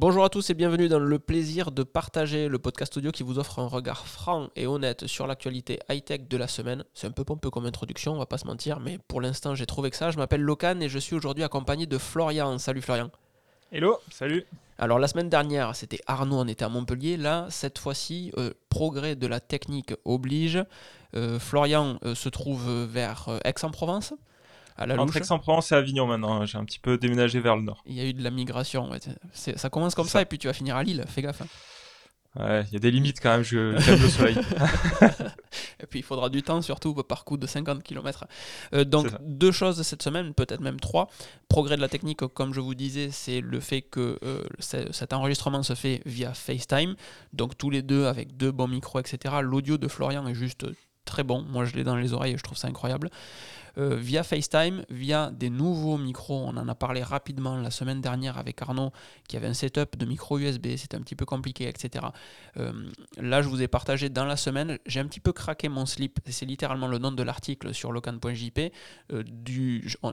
Bonjour à tous et bienvenue dans le plaisir de partager le podcast audio qui vous offre un regard franc et honnête sur l'actualité high-tech de la semaine. C'est un peu pompeux comme introduction, on va pas se mentir, mais pour l'instant j'ai trouvé que ça. Je m'appelle Locan et je suis aujourd'hui accompagné de Florian. Salut Florian. Hello, salut. Alors la semaine dernière c'était Arnaud, on était à Montpellier. Là, cette fois-ci, euh, progrès de la technique oblige. Euh, Florian euh, se trouve vers Aix-en-Provence à la Entre Aix-en-Provence et Avignon maintenant. J'ai un petit peu déménagé vers le nord. Il y a eu de la migration. Ça commence comme ça. et puis tu vas finir à Lille. Fais gaffe. Hein. Ouais, il y a des limites quand même, je j'aime le soleil. et puis il faudra du temps, surtout par coup de 50 km. Euh, donc deux choses cette semaine, peut-être même trois. Progrès de la technique, comme je vous disais, c'est le fait que euh, cet enregistrement se fait via FaceTime. Donc tous les deux avec deux bons micros, etc. L'audio de Florian est juste très bon. Moi je l'ai dans les oreilles et je trouve ça incroyable. Euh, via FaceTime, via des nouveaux micros. On en a parlé rapidement la semaine dernière avec Arnaud qui avait un setup de micro USB, c'était un petit peu compliqué, etc. Euh, là, je vous ai partagé dans la semaine, j'ai un petit peu craqué mon slip, c'est littéralement le nom de l'article sur locan.jp. Euh,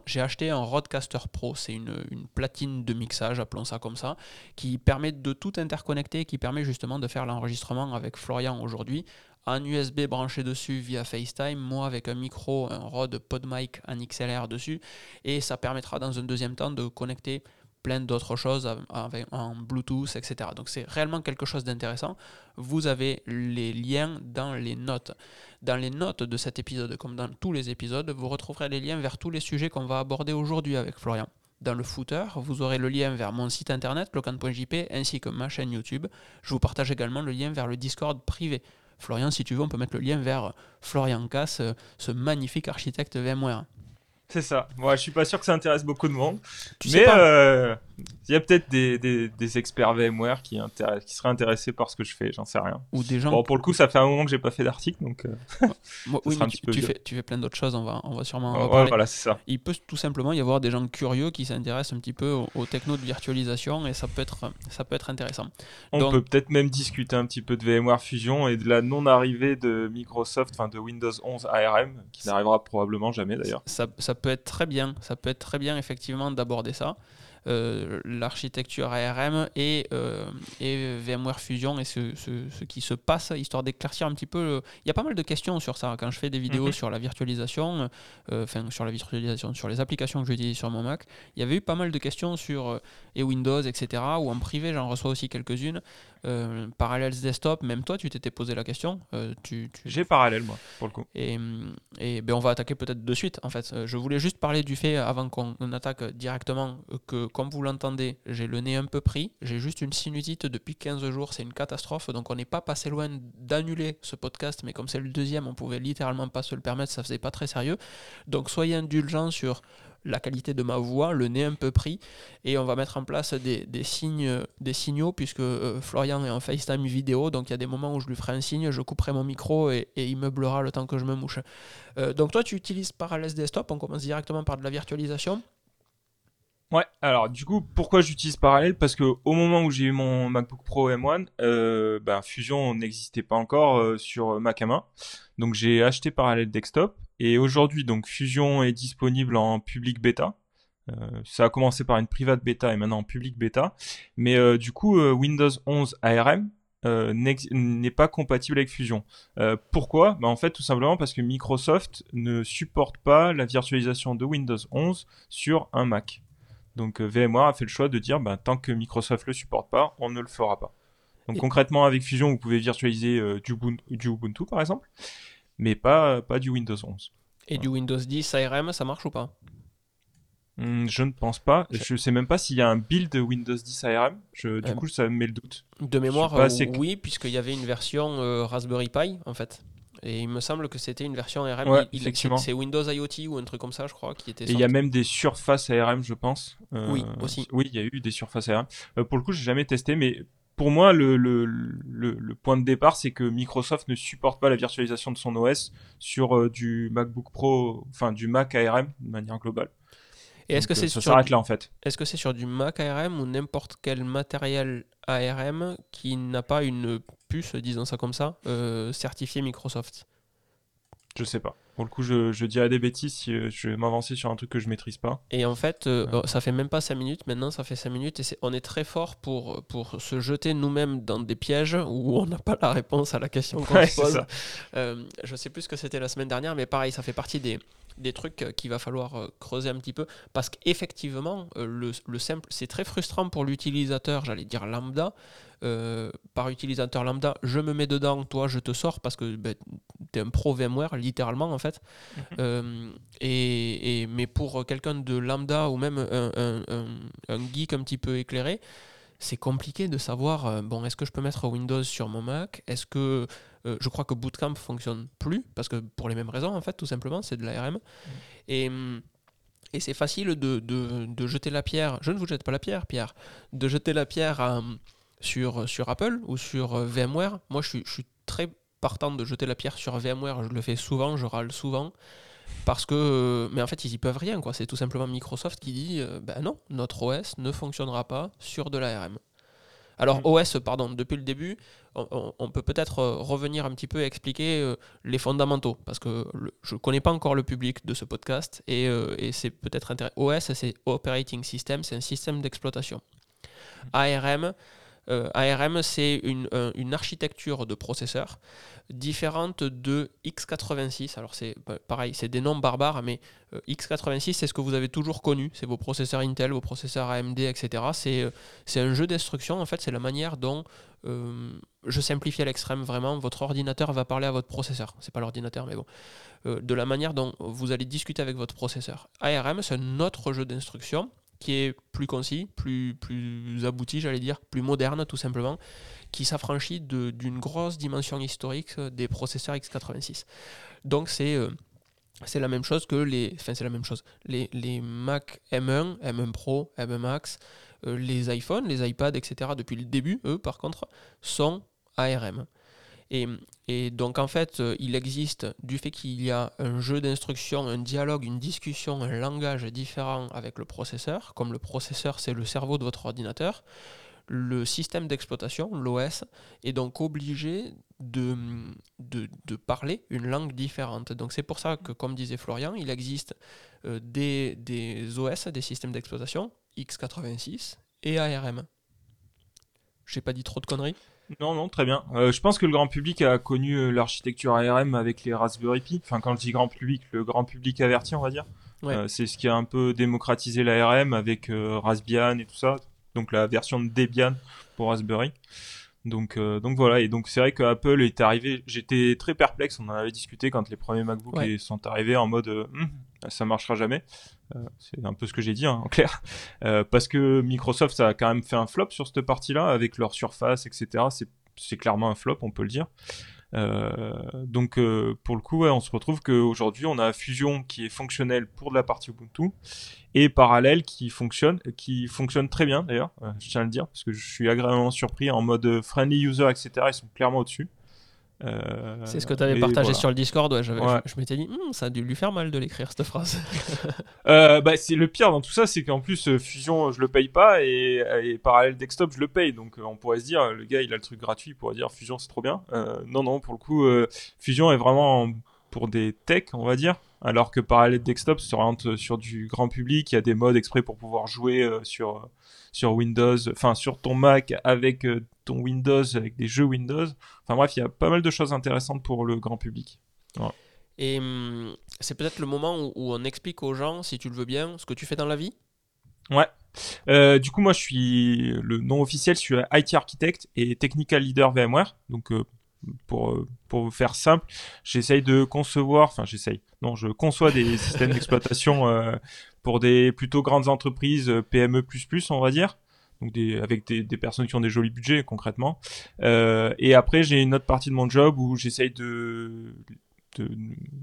j'ai acheté un Rodecaster Pro, c'est une platine de mixage, appelons ça comme ça, qui permet de tout interconnecter, qui permet justement de faire l'enregistrement avec Florian aujourd'hui un USB branché dessus via FaceTime, moi avec un micro, un Rode PodMic, un XLR dessus, et ça permettra dans un deuxième temps de connecter plein d'autres choses en Bluetooth, etc. Donc c'est réellement quelque chose d'intéressant. Vous avez les liens dans les notes. Dans les notes de cet épisode, comme dans tous les épisodes, vous retrouverez les liens vers tous les sujets qu'on va aborder aujourd'hui avec Florian. Dans le footer, vous aurez le lien vers mon site internet, locan.jp, ainsi que ma chaîne YouTube. Je vous partage également le lien vers le Discord privé Florian, si tu veux, on peut mettre le lien vers Florian Cass, euh, ce magnifique architecte VMware. C'est ça. Moi, je suis pas sûr que ça intéresse beaucoup de monde. mais euh, il y a peut-être des, des, experts VMware qui, qui seraient intéressés par ce que je fais, j'en sais rien. Ou des gens. Bon, pour le coup, ça fait un moment que j'ai pas fait d'article, donc. Euh, oui, mais tu, fais, tu fais plein d'autres choses, on va, on va sûrement. En voilà, c'est ça. Il peut tout simplement y avoir des gens curieux qui s'intéressent un petit peu aux, technos de virtualisation et ça peut être, ça peut être intéressant. On peut peut-être même discuter un petit peu de VMware Fusion et de la non-arrivée de Microsoft, enfin de Windows 11 ARM, qui n'arrivera probablement jamais d'ailleurs. Ça, ça peut être très bien, ça peut être très bien effectivement d'aborder ça. Euh, l'architecture ARM et, euh, et, VMware Fusion et ce, ce, qui se passe, histoire d'éclaircir un petit peu. Il y a pas mal de questions sur ça. Quand je fais des vidéos mhm. sur la virtualisation, euh, enfin sur la virtualisation, sur les applications que j'utilise sur mon Mac, il y avait eu pas mal de questions sur et Windows, etc. Ou en privé, j'en reçois aussi quelques-unes. Euh, Parallels Desktop, même toi, tu t'étais posé la question. Euh, tu, J'ai Parallèle, moi, pour le coup. Et, et ben, on va attaquer peut-être de suite, en fait. Euh, je voulais juste parler du fait, avant qu'on attaque directement, que comme vous l'entendez, j'ai le nez un peu pris. J'ai juste une sinusite depuis 15 jours, c'est une catastrophe. Donc on n'est pas passé loin d'annuler ce podcast, mais comme c'est le deuxième, on pouvait littéralement pas se le permettre, ça faisait pas très sérieux. Donc soyez indulgents sur la qualité de ma voix, le nez un peu pris, et on va mettre en place des, signes, des signaux, puisque euh, Florian est en FaceTime vidéo, donc il y a des moments où je lui ferai un signe, je couperai mon micro et, il meublera le temps que je me mouche. Euh, donc toi, tu utilises Parallels Desktop, on commence directement par de la virtualisation. Ouais, alors du coup, pourquoi j'utilise Parallel Parce que au moment où j'ai eu mon MacBook Pro M1, euh, ben, Fusion n'existait pas encore sur Mac M1. Donc j'ai acheté Parallel Desktop et aujourd'hui, donc Fusion est disponible en public bêta. Euh, ça a commencé par une private bêta et maintenant en public bêta. Mais euh, du coup, euh, Windows 11 ARM n'est pas compatible avec Fusion. pourquoi? Bah, En fait, tout simplement parce que Microsoft ne supporte pas la virtualisation de Windows 11 sur un Mac. Donc VMware a fait le choix de dire bah, tant que Microsoft le supporte pas, on ne le fera pas. Donc concrètement, avec Fusion, vous pouvez virtualiser du, du, Ubuntu par exemple mais pas, pas du Windows 11. Et du Windows 10 ARM, ça marche ou pas? Hmm, je ne pense pas. Je ne sais même pas s'il y a un build Windows 10 ARM. Je, du coup, ça me met le doute. De mémoire, euh, oui, puisqu'il y avait une version euh, Raspberry Pi, en fait. Et il me semble que c'était une version ARM. effectivement. C'est Windows IoT ou un truc comme ça, je crois, qui était. Et il y a même des surfaces ARM, je pense. Euh, oui, aussi. Oui, il y a eu des surfaces ARM. pour le coup, j'ai jamais testé, mais pour moi, le, le, le, point de départ, c'est que Microsoft ne supporte pas la virtualisation de son OS sur euh, du MacBook Pro, enfin du Mac ARM de manière globale. Et est-ce que c'est euh, sur là en fait Est-ce que c'est sur du Mac ARM ou n'importe quel matériel ARM qui n'a pas une puce, disons ça comme ça, euh, certifiée Microsoft? Je sais pas. Pour le coup, je, je dirais des bêtises si euh, je vais m'avancer sur un truc que je maîtrise pas. Et en fait, euh, oh, ça fait même pas 5 minutes, maintenant ça fait 5 minutes, et on est très fort pour, pour se jeter nous-mêmes dans des pièges où on n'a pas la réponse à la question qu'on se pose. Euh, je sais plus ce que c'était la semaine dernière, mais pareil, ça fait partie des, des trucs qu'il va falloir creuser un petit peu, parce qu'effectivement, le, le simple, c'est très frustrant pour l'utilisateur, j'allais dire lambda, euh, par utilisateur lambda, je me mets dedans, toi je te sors parce que ben, tu es un pro VMware, littéralement en fait. Mhm. Euh, et, mais pour quelqu'un de lambda ou même un, geek un petit peu éclairé, c'est compliqué de savoir, euh, bon, est-ce que je peux mettre Windows sur mon Mac? Est-ce que je crois que Bootcamp fonctionne plus parce que pour les mêmes raisons en fait, tout simplement, c'est de l'ARM. Mhm. Et et c'est facile de, de, de, jeter la pierre, je ne vous jette pas la pierre, Pierre, de jeter la pierre à, sur, sur Apple ou sur euh, VMware. Moi, je suis, je suis très partant de jeter la pierre sur VMware. Je le fais souvent, je râle souvent. Parce que, euh, mais en fait, ils y peuvent rien, quoi. C'est tout simplement Microsoft qui dit, euh, ben non, notre OS ne fonctionnera pas sur de l'ARM. Alors, mm. OS, pardon, depuis le début, on, peut peut-être revenir un petit peu et expliquer les fondamentaux, parce que je ne connais pas encore le public de ce podcast, et, et c'est peut-être intéressant. OS, c'est Operating System, c'est un système d'exploitation. Mm. ARM, euh, ARM, c'est euh, une, architecture de processeur différente de x86. Alors c'est bah, pareil, c'est des noms barbares, mais euh, x86, c'est ce que vous avez toujours connu. C'est vos processeurs Intel, vos processeurs AMD, etc. C'est un jeu d'instructions, en fait, c'est la manière dont, je simplifie à l'extrême vraiment, votre ordinateur va parler à votre processeur. C'est pas l'ordinateur, mais bon. de la manière dont vous allez discuter avec votre processeur. ARM, c'est un autre jeu d'instructions qui est plus concis, plus, plus abouti, j'allais dire, plus moderne tout simplement, qui s'affranchit d'une grosse dimension historique des processeurs x86. Donc c'est euh, c'est la même chose que les. Enfin, c'est la même chose. Les, les Mac M1, M1 Pro, M1 Max, euh, les iPhones, les iPads, etc., depuis le début, eux, par contre, sont ARM. Et, donc en fait, euh, il existe du fait qu'il y a un jeu d'instructions, un dialogue, une discussion, un langage différent avec le processeur. Comme le processeur, c'est le cerveau de votre ordinateur, le système d'exploitation, l'OS, est donc obligé de, de, parler une langue différente. Donc c'est pour ça que, comme disait Florian, il existe euh, des, des OS, des systèmes d'exploitation, x86 et ARM. J'ai pas dit trop de conneries? Non, non, très bien. Euh, je pense que le grand public a connu euh, l'architecture ARM avec les Raspberry Pi. Enfin, quand je dis grand public, le grand public averti, on va dire. Euh, c'est ce qui a un peu démocratisé l'ARM avec Raspbian et tout ça. Donc la version de Debian pour Raspberry. Donc, donc voilà, et donc c'est vrai que Apple est arrivé. J'étais très perplexe, on en avait discuté quand les premiers MacBooks sont arrivés en mode hum, ça marchera jamais. Euh, c'est un peu ce que j'ai dit hein, en clair. Euh, parce que Microsoft, ça a quand même fait un flop sur cette partie-là, avec leur surface, etc. C'est clairement un flop, on peut le dire. Euh, donc pour le coup, on se retrouve qu'aujourd'hui, on a Fusion qui est fonctionnel pour de la partie Ubuntu et parallèle qui fonctionne, qui fonctionne très bien d'ailleurs, je tiens à le dire, parce que je suis agréablement surpris en mode friendly user, etc. Ils sont clairement au-dessus. Euh, c'est ce que tu avais partagé sur le Discord. je, m'étais dit, hmm, ça a dû lui faire mal de l'écrire cette phrase. euh, bah, c'est le pire dans tout ça, c'est qu'en plus euh, Fusion, je le paye pas et, et Parallel Desktop, je le paye. Donc on pourrait se dire, le gars, il a le truc gratuit, il pourrait dire Fusion, c'est trop bien. non, non, pour le coup, Fusion est vraiment pour des techs, on va dire. Alors que Parallel Desktop se oriente sur du grand public, il y a des modes exprès pour pouvoir jouer sur sur Windows, enfin sur ton Mac avec euh, ton Windows, avec des jeux Windows. Enfin bref, il y a pas mal de choses intéressantes pour le grand public. Et hum, c'est peut-être le moment où, on explique aux gens, si tu le veux bien, ce que tu fais dans la vie? Ouais. Euh, du coup, moi, je suis le nom officiel, je suis IT architect et technical leader VMware. Donc, euh, pour, pour faire simple, j'essaye de concevoir, enfin, j'essaye, non, je conçois des systèmes d'exploitation pour des plutôt grandes entreprises euh, PME++, on va dire. Donc des, avec des, des personnes qui ont des jolis budgets concrètement. Euh, et après, j'ai une autre partie de mon job où j'essaye de, de,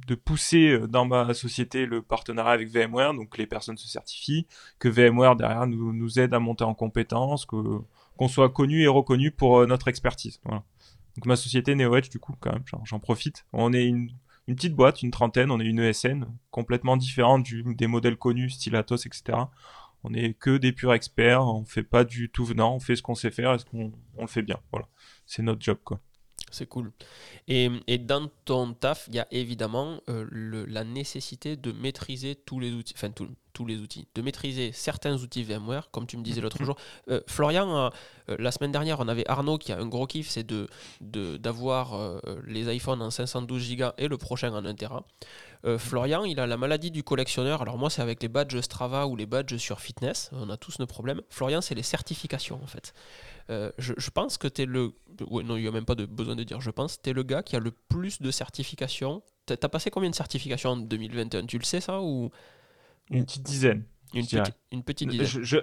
de, pousser euh, dans ma société le partenariat avec VMware. Donc les personnes se certifient, que VMware derrière nous, nous aide à monter en compétences, qu'on soit connu et reconnu pour notre expertise. Voilà. Donc ma société NeoEdge, du coup, quand même, j'en profite. On est une petite boîte, une trentaine, on est une ESN, complètement différente des modèles connus, style Atos, etc. On est que des purs experts, on fait pas du tout venant, on fait ce qu'on sait faire et ce qu'on on le fait bien. Voilà, c'est notre job quoi. C'est cool. Et, dans ton taf, il y a évidemment le, la nécessité de maîtriser tous les outils, enfin tous les outils, de maîtriser certains outils VMware, comme tu me disais l'autre jour. Florian, la semaine dernière, on avait Arnaud qui a un gros kiff, c'est d'avoir de, d'avoir les iPhones en 512 Go et le prochain en 1 Tera. Euh, Florian, il a la maladie du collectionneur. Alors moi, c'est avec les badges Strava ou les badges sur fitness. On a tous nos problèmes. Florian, c'est les certifications en fait. Euh, je, pense que tu es le... non, il n'y a même pas de besoin de dire je pense. Tu es le gars qui a le plus de certifications. Tu as passé combien de certifications en 2021 Tu le sais ça ou... Une petite dizaine. Une, petite, dizaine. Je,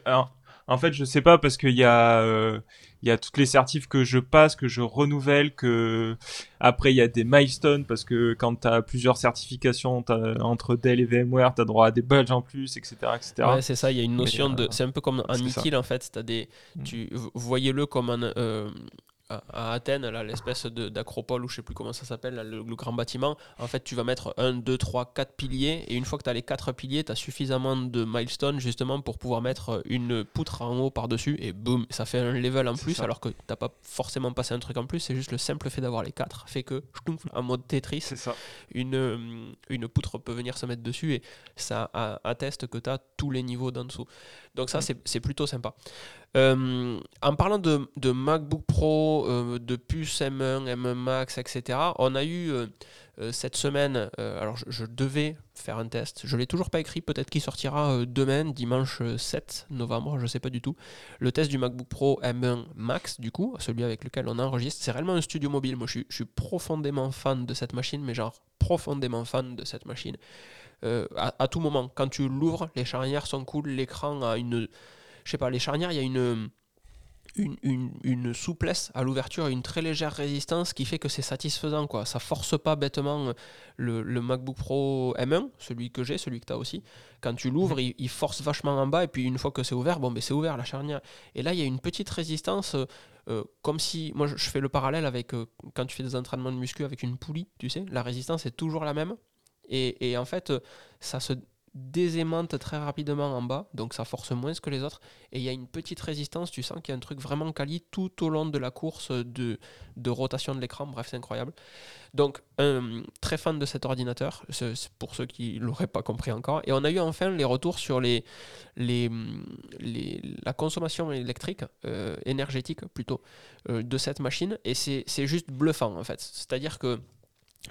en fait, je sais pas parce qu'il y a euh, y a toutes les certifs que je passe, que je renouvelle, que après il y a des milestones parce que quand tu as plusieurs certifications entre Dell et VMware, tu as droit à des badges en plus, etc., etc. Ouais, c'est ça. Il y a une notion de, c'est un peu comme un utile en fait. As des, mm. tu voyez-le comme un euh, à Athènes, l'espèce d'acropole, ou je sais plus comment ça s'appelle, le, grand bâtiment, en fait, tu vas mettre 1, 2, 3, 4 piliers, et une fois que tu as les 4 piliers, tu as suffisamment de milestones justement pour pouvoir mettre une poutre en haut par-dessus, et boum, ça fait un level en plus, alors que tu n'as pas forcément passé un truc en plus, c'est juste le simple fait d'avoir les 4 fait que, en mode Tetris, ça. Une, une poutre peut venir se mettre dessus, et ça atteste que tu as tous les niveaux d'en dessous. Donc ça, c'est plutôt sympa. Euh, en parlant de, de MacBook Pro, euh, de puce M1, M1 Max, etc., on a eu euh, cette semaine, alors je, devais faire un test, je ne l'ai toujours pas écrit, peut-être qu'il sortira demain, dimanche 7 novembre, je ne sais pas du tout. Le test du MacBook Pro M1 Max, du coup, celui avec lequel on enregistre, c'est réellement un studio mobile. Moi, je suis, profondément fan de cette machine, mais genre profondément fan de cette machine. À, à, tout moment, quand tu l'ouvres, les charnières sont cool, l'écran a une je sais pas, les charnières, il y a une, une, souplesse à l'ouverture et une très légère résistance qui fait que c'est satisfaisant. Quoi. Ça force pas bêtement le, MacBook Pro M1, celui que j'ai, celui que tu as aussi. Quand tu l'ouvres, mhm. il, force vachement en bas et puis une fois que c'est ouvert, bon, ben c'est ouvert la charnière. Et là, il y a une petite résistance. Euh, comme si, moi je fais le parallèle avec euh, quand tu fais des entraînements de muscu avec une poulie, tu sais, la résistance est toujours la même. Et, et en fait, ça se, désaimante très rapidement en bas, donc ça force moins que les autres. Et il y a une petite résistance, tu sens qu'il y a un truc vraiment quali tout au long de la course de, de rotation de l'écran. Bref, c'est incroyable. Donc, très fan de cet ordinateur, c'est pour ceux qui ne l'auraient pas compris encore. Et on a eu enfin les retours sur les, les, les la consommation électrique, euh, énergétique plutôt, euh, de cette machine. Et c'est juste bluffant en fait. C'est-à-dire que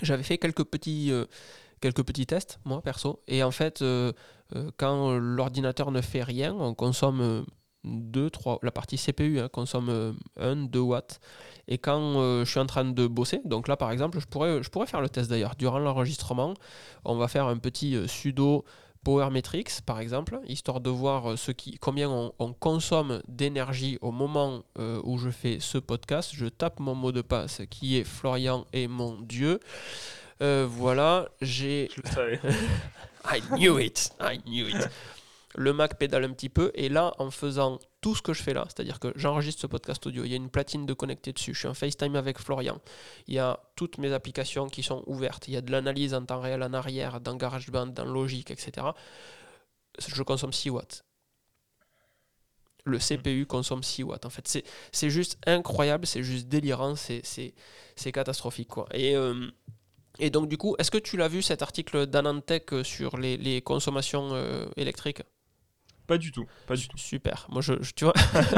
j'avais fait quelques petits. Euh, quelques petits tests, moi perso. Et en fait, euh, euh, quand l'ordinateur ne fait rien, on consomme 2, euh, 3, la partie CPU hein, consomme 1, 2 watts. Et quand je suis en train de bosser, donc là par exemple, je pourrais, faire le test d'ailleurs. Durant l'enregistrement, on va faire un petit sudo Power Metrics par exemple, histoire de voir ce qui, combien on, consomme d'énergie au moment où je fais ce podcast. Je tape mon mot de passe qui est Florian et mon Dieu. Euh, voilà, j'ai. Je le savais. I knew it. I knew it. Le Mac pédale un petit peu et là, en faisant tout ce que je fais là, c'est-à-dire que j'enregistre ce podcast audio, il y a une platine de connecté dessus, je suis en FaceTime avec Florian, il y a toutes mes applications qui sont ouvertes, il y a de l'analyse en temps réel en arrière, dans GarageBand, dans Logic, etc. Je consomme 6 watts. Le hmm. CPU consomme 6 watts. En fait, c'est juste incroyable, c'est juste délirant, c'est catastrophique. Quoi. Et. Euh, et donc, du coup, est-ce que tu l'as vu cet article d'Anantech euh, sur les, consommations euh, électriques? Pas du tout, pas du tout. Super. Moi, je, tu vois.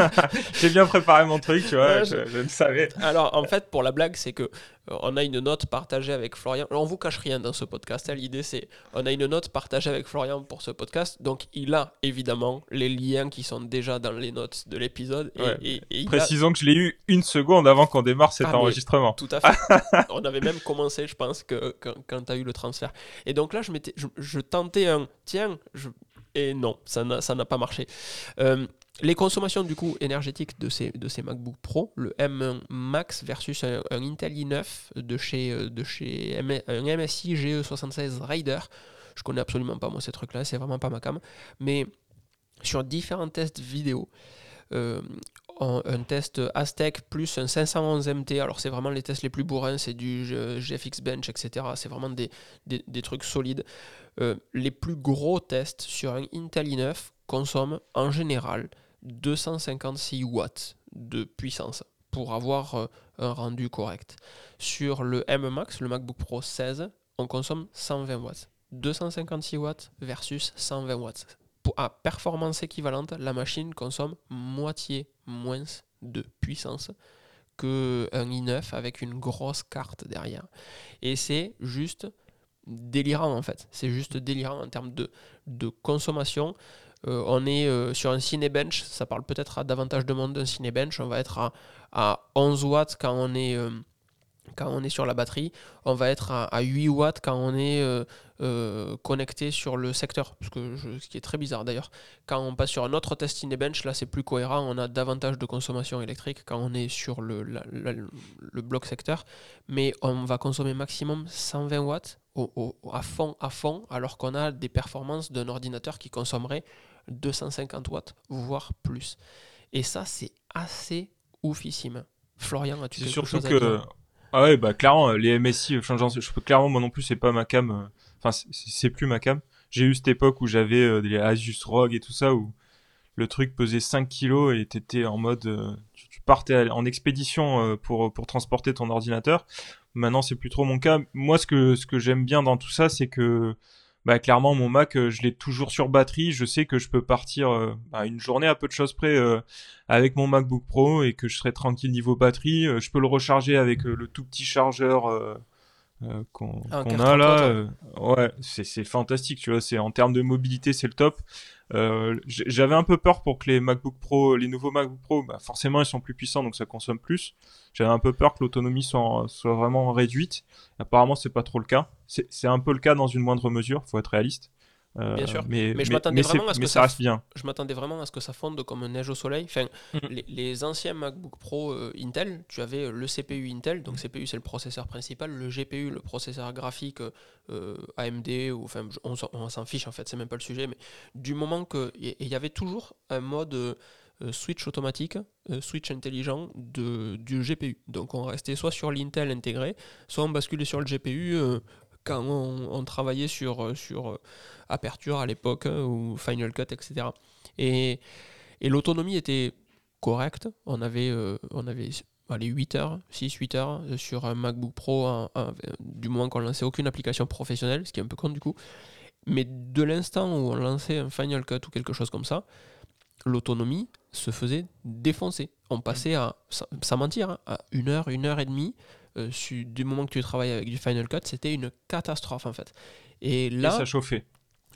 J'ai bien préparé mon truc, tu vois. je, le savais. Alors, en fait, pour la blague, c'est que euh, on a une note partagée avec Florian. Alors, on vous cache rien dans ce podcast. Hein. L'idée, c'est on a une note partagée avec Florian pour ce podcast. Donc, il a évidemment les liens qui sont déjà dans les notes de l'épisode. Et, Précisons que je l'ai eu une seconde avant qu'on démarre cet ah, enregistrement. Tout à fait. on avait même commencé, je pense, que, quand tu as eu le transfert. Et donc là, je, je, je tentais un tiens, je, et non, ça n'a pas marché. Euh, les consommations du coup énergétiques de ces, de MacBook Pro, le M1 Max versus un, Intel i9 de chez, euh, un MSI GE76 Raider. Je connais absolument pas moi ces trucs-là, c'est vraiment pas ma cam. Mais sur différents tests vidéo, euh, un test Aztec plus un 511 MT. Alors, c'est vraiment les tests les plus bourrins, c'est du GFX Bench, etc. C'est vraiment des, trucs solides. Euh, les plus gros tests sur un Intel i9 consomment en général 256 watts de puissance pour avoir euh, un rendu correct. Sur le M Max, le MacBook Pro 16, on consomme 120 watts. 256 watts versus 120 watts. À performance équivalente, la machine consomme moitié moins de puissance qu'un i9 avec une grosse carte derrière. Et c'est juste délirant en fait. C'est juste délirant en termes de, consommation. Euh, on est euh, sur un Cinebench, ça parle peut-être à davantage de monde d'un Cinebench, on va être à, à 11 watts quand on est euh, quand on est sur la batterie, on va être à, 8 watts quand on est connecté sur le secteur, ce, ce qui est très bizarre d'ailleurs. Quand on passe sur un autre test in bench, là c'est plus cohérent, on a davantage de consommation électrique quand on est sur le, le bloc secteur, mais on va consommer maximum 120 watts à fond, à fond, alors qu'on a des performances d'un ordinateur qui consommerait 250 watts, voire plus. Et ça c'est assez oufissime. Florian, as-tu quelque chose à dire? Ah ouais, bah clairement, euh, les MSI, euh, je peux clairement, moi non plus, c'est pas ma cam. Euh, enfin, c'est plus ma cam. J'ai eu cette époque où j'avais des Asus ROG et tout ça, où le truc pesait 5 kilos et t'étais en mode, tu, partais en expédition pour pour transporter ton ordinateur. Maintenant, c'est plus trop mon cas. Moi, ce que ce que j'aime bien dans tout ça, c'est que bah clairement mon Mac euh, je l'ai toujours sur batterie. Je sais que je peux partir euh, bah, une journée à peu de choses près euh, avec mon MacBook Pro et que je serai tranquille niveau batterie. Je peux le recharger avec le tout petit chargeur qu'on ah, a là ouais c'est fantastique tu vois. C'est en termes de mobilité c'est le top euh, j'avais un peu peur pour que les MacBook Pro, les nouveaux MacBook Pro, bah forcément ils sont plus puissants donc ça consomme plus. J'avais un peu peur que l'autonomie soit, soit vraiment réduite. Apparemment c'est pas trop le cas. C'est un peu le cas dans une moindre mesure, faut être réaliste. Euh, bien sûr. Mais, je m'attendais vraiment à ce que ça, reste bien. Je m'attendais vraiment à ce que ça fonde comme neige au soleil. Enfin, mm. les, anciens MacBook Pro euh, Intel, tu avais le CPU Intel, donc mm. CPU c'est le processeur principal, le GPU, le processeur graphique euh, AMD, ou enfin, on, s'en fiche en fait, c'est même pas le sujet, mais du moment que il y, avait toujours un mode switch automatique, switch intelligent de, du GPU. Donc on restait soit sur l'Intel intégré, soit on basculait sur le GPU quand on, travaillait sur, euh, sur euh, Aperture à l'époque, hein, ou Final Cut, etc. Et, et l'autonomie était correcte. On avait, euh, on avait allez, 8 heures, 6-8 heures sur un MacBook Pro, du moment qu'on lançait aucune application professionnelle, ce qui est un peu con du coup. Mais de l'instant où on lançait un Final Cut ou quelque chose comme ça, l'autonomie se faisait défoncer. On passait à, sans mentir, hein, à une heure, une heure et demie euh, du moment que tu travailles avec du Final Cut, c'était une catastrophe en fait. Et là, ça chauffait.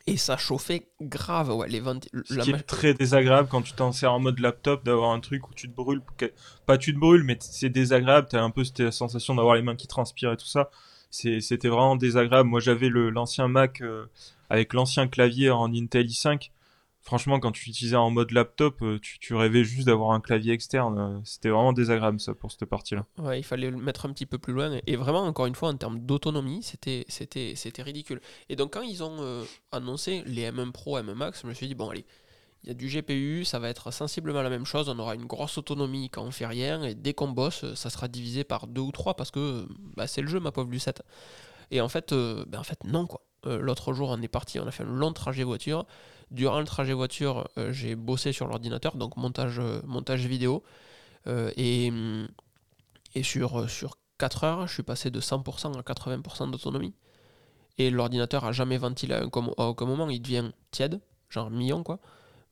Et ça chauffait grave, ouais. Les Ce qui est très désagréable quand tu t'en sers en mode laptop d'avoir un truc où tu te brûles. Pas tu te brûles, mais c'est désagréable. T'as un peu cette sensation d'avoir les mains qui transpirent et tout ça. C'était vraiment désagréable. Moi, j'avais l'ancien Mac euh, avec l'ancien clavier en Intel i5 franchement, quand tu utilisais en mode laptop, euh, tu, rêvais juste d'avoir un clavier externe. Euh, c'était vraiment désagréable ça pour cette partie-là. Ouais, il fallait le mettre un petit peu plus loin. Et vraiment, encore une fois, en termes d'autonomie, c'était, ridicule. Et donc, quand ils ont euh, annoncé les M1 Pro, M1 Max, je me suis dit, bon, allez, il y a du GPU, ça va être sensiblement la même chose. On aura une grosse autonomie quand on fait rien. Et dès qu'on bosse, ça sera divisé par deux ou trois parce que bah, c'est le jeu, ma pauvre Lucette. Et en fait, ben, en fait non, quoi. L'autre jour, on est parti, on a fait un long trajet voiture. Durant le trajet voiture, euh, j'ai bossé sur l'ordinateur, donc montage, euh, montage vidéo. Euh, et, et sur, sur 4 heures, je suis passé de 100% à 80% d'autonomie. Et l'ordinateur a jamais ventilé à, aucun moment, il devient tiède, genre million quoi.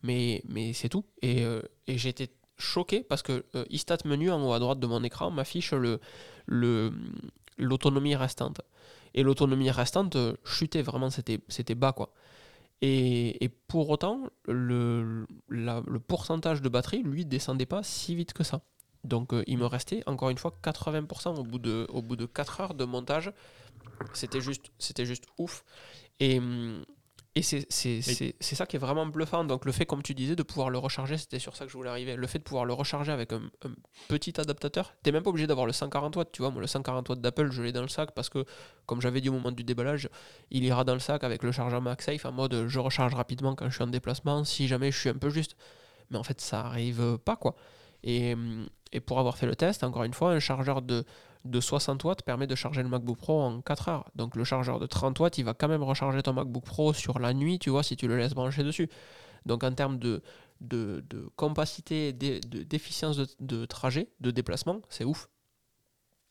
Mais, mais c'est tout. Et, et été choqué parce que Istat menu en haut à droite de mon écran m'affiche le, l'autonomie restante. Et l'autonomie restante chutait vraiment, c'était, c'était bas quoi. Et, pour autant, le, le, pourcentage de batterie, lui, descendait pas si vite que ça. Donc euh, il me restait encore une fois 80% au bout de, au bout de 4 heures de montage. C'était juste, c'était juste ouf. Et, hum, et c'est ça qui est vraiment bluffant. Donc le fait, comme tu disais, de pouvoir le recharger, c'était sur ça que je voulais arriver. Le fait de pouvoir le recharger avec un, petit adaptateur, t'es même pas obligé d'avoir le 140 watts, tu vois. Moi, le 140 watts d'Apple, je l'ai dans le sac parce que, comme j'avais dit au moment du déballage, il ira dans le sac avec le chargeur MagSafe en mode je recharge rapidement quand je suis en déplacement, si jamais je suis un peu juste. Mais en fait, ça arrive pas, quoi. Et, et pour avoir fait le test, encore une fois, un chargeur de de 60 watts permet de charger le MacBook Pro en 4 heures. Donc le chargeur de 30 watts, il va quand même recharger ton MacBook Pro sur la nuit, tu vois, si tu le laisses brancher dessus. Donc en termes de, de, de capacité, d'efficience de, trajet, de déplacement, c'est ouf.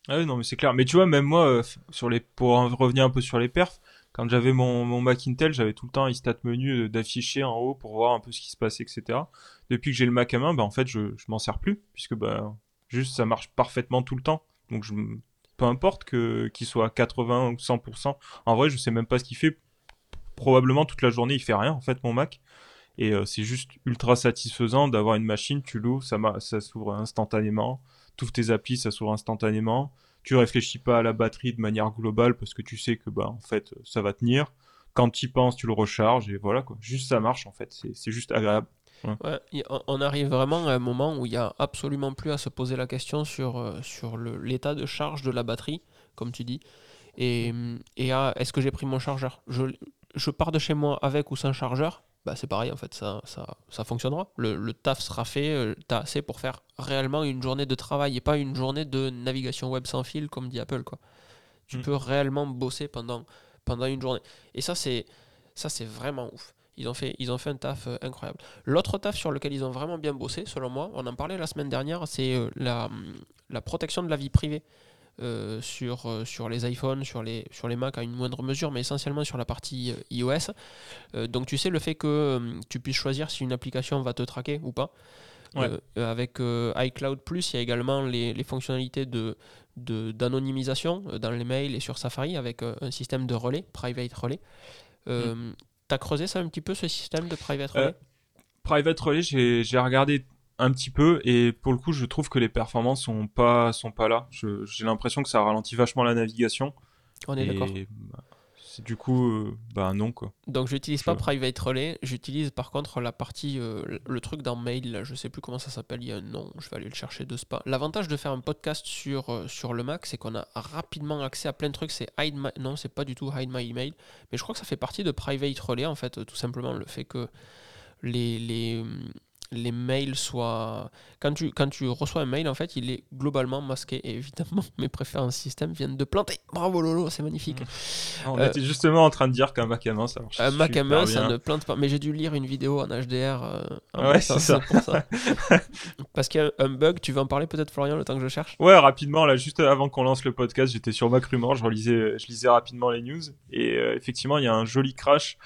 Ah oui, non, mais c'est clair. Mais tu vois, même moi, euh, sur les, pour revenir un peu sur les perfs, quand j'avais mon, mon Mac Intel, j'avais tout le temps un stat menu d'afficher en haut pour voir un peu ce qui se passait, etc. Depuis que j'ai le Mac à main, bah, en fait, je, je m'en sers plus, puisque bah, juste ça marche parfaitement tout le temps. Donc, je, peu importe que qu'il soit à 80 ou 100%. En vrai, je sais même pas ce qu'il fait. Probablement toute la journée, il fait rien, en fait, mon Mac. Et euh, c'est juste ultra satisfaisant d'avoir une machine, tu l'ouvres, ça, s'ouvre instantanément. Tu tes applis, ça s'ouvre instantanément. Tu réfléchis pas à la batterie de manière globale parce que tu sais que bah en fait ça va tenir. Quand tu y penses, tu le recharges et voilà quoi. Juste ça marche en fait. C'est juste agréable. On arrive vraiment à un moment où il y a absolument plus à se poser la question sur, euh, sur l'état de charge de la batterie, comme tu dis. Et, et est-ce que j'ai pris mon chargeur? Je, je pars de chez moi avec ou sans chargeur? Bah, c'est pareil en fait, ça, ça, ça fonctionnera. Le, le, taf sera fait, euh, tu as assez pour faire réellement une journée de travail et pas une journée de navigation web sans fil comme dit Apple. Quoi. Tu mm. peux réellement bosser pendant, pendant une journée. Et ça, c'est ça c'est vraiment ouf. Ils ont, fait, ils ont fait un taf euh, incroyable. L'autre taf sur lequel ils ont vraiment bien bossé, selon moi, on en parlait la semaine dernière, c'est euh, la, la protection de la vie privée. Euh, sur, sur les iPhones, sur les, sur les Mac à une moindre mesure, mais essentiellement sur la partie iOS. donc tu sais, le fait que tu puisses choisir si une application va te traquer ou pas. avec iCloud Plus, il y a également les, les fonctionnalités de, d'anonymisation dans les mails et sur Safari avec un système de relais, private relais. Mm. Tu as creusé ça un petit peu, ce système de private relais? Private relais, j'ai regardé un petit peu et pour le coup je trouve que les performances sont pas sont pas là. J'ai l'impression que ça ralentit vachement la navigation. On est d'accord. bah, du coup euh, bah non quoi. Donc j'utilise pas private relay. J'utilise par contre la partie euh, le truc dans mail là, je sais plus comment ça s'appelle. Il y a un nom. Je vais aller le chercher de spa. L'avantage de faire un podcast sur euh, sur le Mac c'est qu'on a rapidement accès à plein de trucs. C'est hide my... non c'est pas du tout hide my email. Mais je crois que ça fait partie de private relay en fait tout simplement. Le fait que les, les les mails soient. Quand tu, quand tu reçois un mail, en fait, il est globalement masqué. Et évidemment, mes préférences système viennent de planter. Bravo Lolo, c'est magnifique. Mmh. On était justement en train de dire qu'un Mac à main, ça marche. Un Mac à main, ça ne plante pas. Mais j'ai dû lire une vidéo en HDR. Euh, ouais, c'est ça. Parce qu'il y a un bug, tu veux en parler peut-être, Florian, le temps que je cherche? Ouais, rapidement, là, juste avant qu'on lance le podcast, j'étais sur Mac Rumor, je, relisais, je lisais rapidement les news. Et euh, effectivement, il y a un joli crash.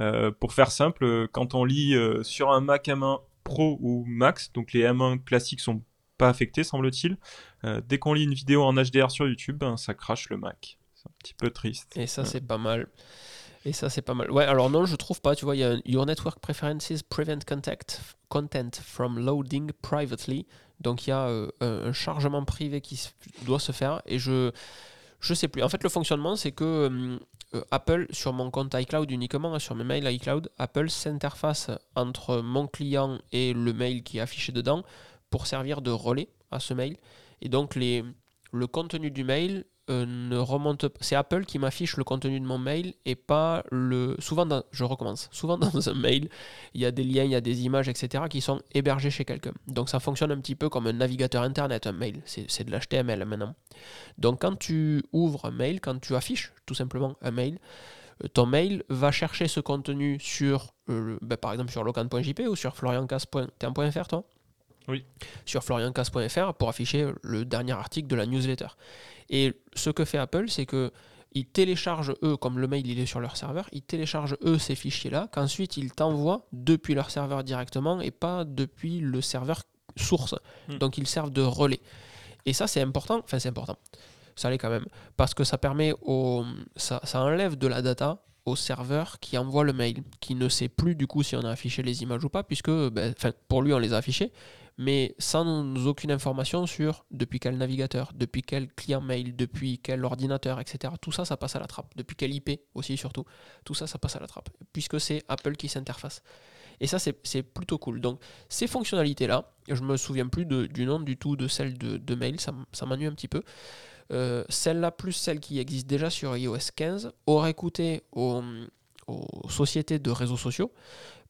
Euh, pour faire simple, quand on lit sur un Mac à main Pro ou Max, donc les M1 classiques sont pas affectés semble-t-il. Euh, dès qu'on lit une vidéo en HDR sur YouTube, ben, ça crache le Mac. C'est un petit peu triste. Et ça c'est pas mal. Et ça c'est pas mal. Ouais, alors non, je trouve pas. Tu vois, il y a Your Network Preferences Prevent Contact, Content from Loading Privately. Donc il y a euh, un chargement privé qui doit se faire. Et je je sais plus. En fait, le fonctionnement, c'est que euh, Apple, sur mon compte iCloud uniquement, hein, sur mes mails iCloud, Apple s'interface entre mon client et le mail qui est affiché dedans pour servir de relais à ce mail. Et donc, les, le contenu du mail euh, ne remonte c'est Apple qui m'affiche le contenu de mon mail et pas le souvent dans, je recommence. Souvent dans un mail il y a des liens il y a des images etc qui sont hébergés chez quelqu'un. Donc ça fonctionne un petit peu comme un navigateur internet un mail. C'est de l'HTML maintenant. Donc quand tu ouvres un mail quand tu affiches tout simplement un mail euh, ton mail va chercher ce contenu sur euh, ben, par exemple sur locan.jp ou sur floriancas.fr toi? Oui. sur floriancas.fr pour afficher le dernier article de la newsletter. Et ce que fait Apple, c'est que ils téléchargent eux, comme le mail il est sur leur serveur, ils téléchargent eux ces fichiers-là, qu'ensuite ils t'envoient depuis leur serveur directement et pas depuis le serveur source. Hmm. Donc ils servent de relais. Et ça c'est important, enfin c'est important, ça l'est quand même, parce que ça permet au, ça, ça enlève de la data au serveur qui envoie le mail, qui ne sait plus du coup si on a affiché les images ou pas, puisque ben, pour lui on les a affichées, mais sans aucune information sur depuis quel navigateur, depuis quel client mail, depuis quel ordinateur, etc. Tout ça, ça passe à la trappe. Depuis quel IP aussi, surtout. Tout ça, ça passe à la trappe. Puisque c'est Apple qui s'interface. Et ça, c'est plutôt cool. Donc, ces fonctionnalités-là, je me souviens plus du nom du tout de celle de, mail, ça, m'ennuie un petit peu. Euh, celle-là, plus celle qui existe déjà sur iOS 15, aurait coûté aux sociétés de réseaux sociaux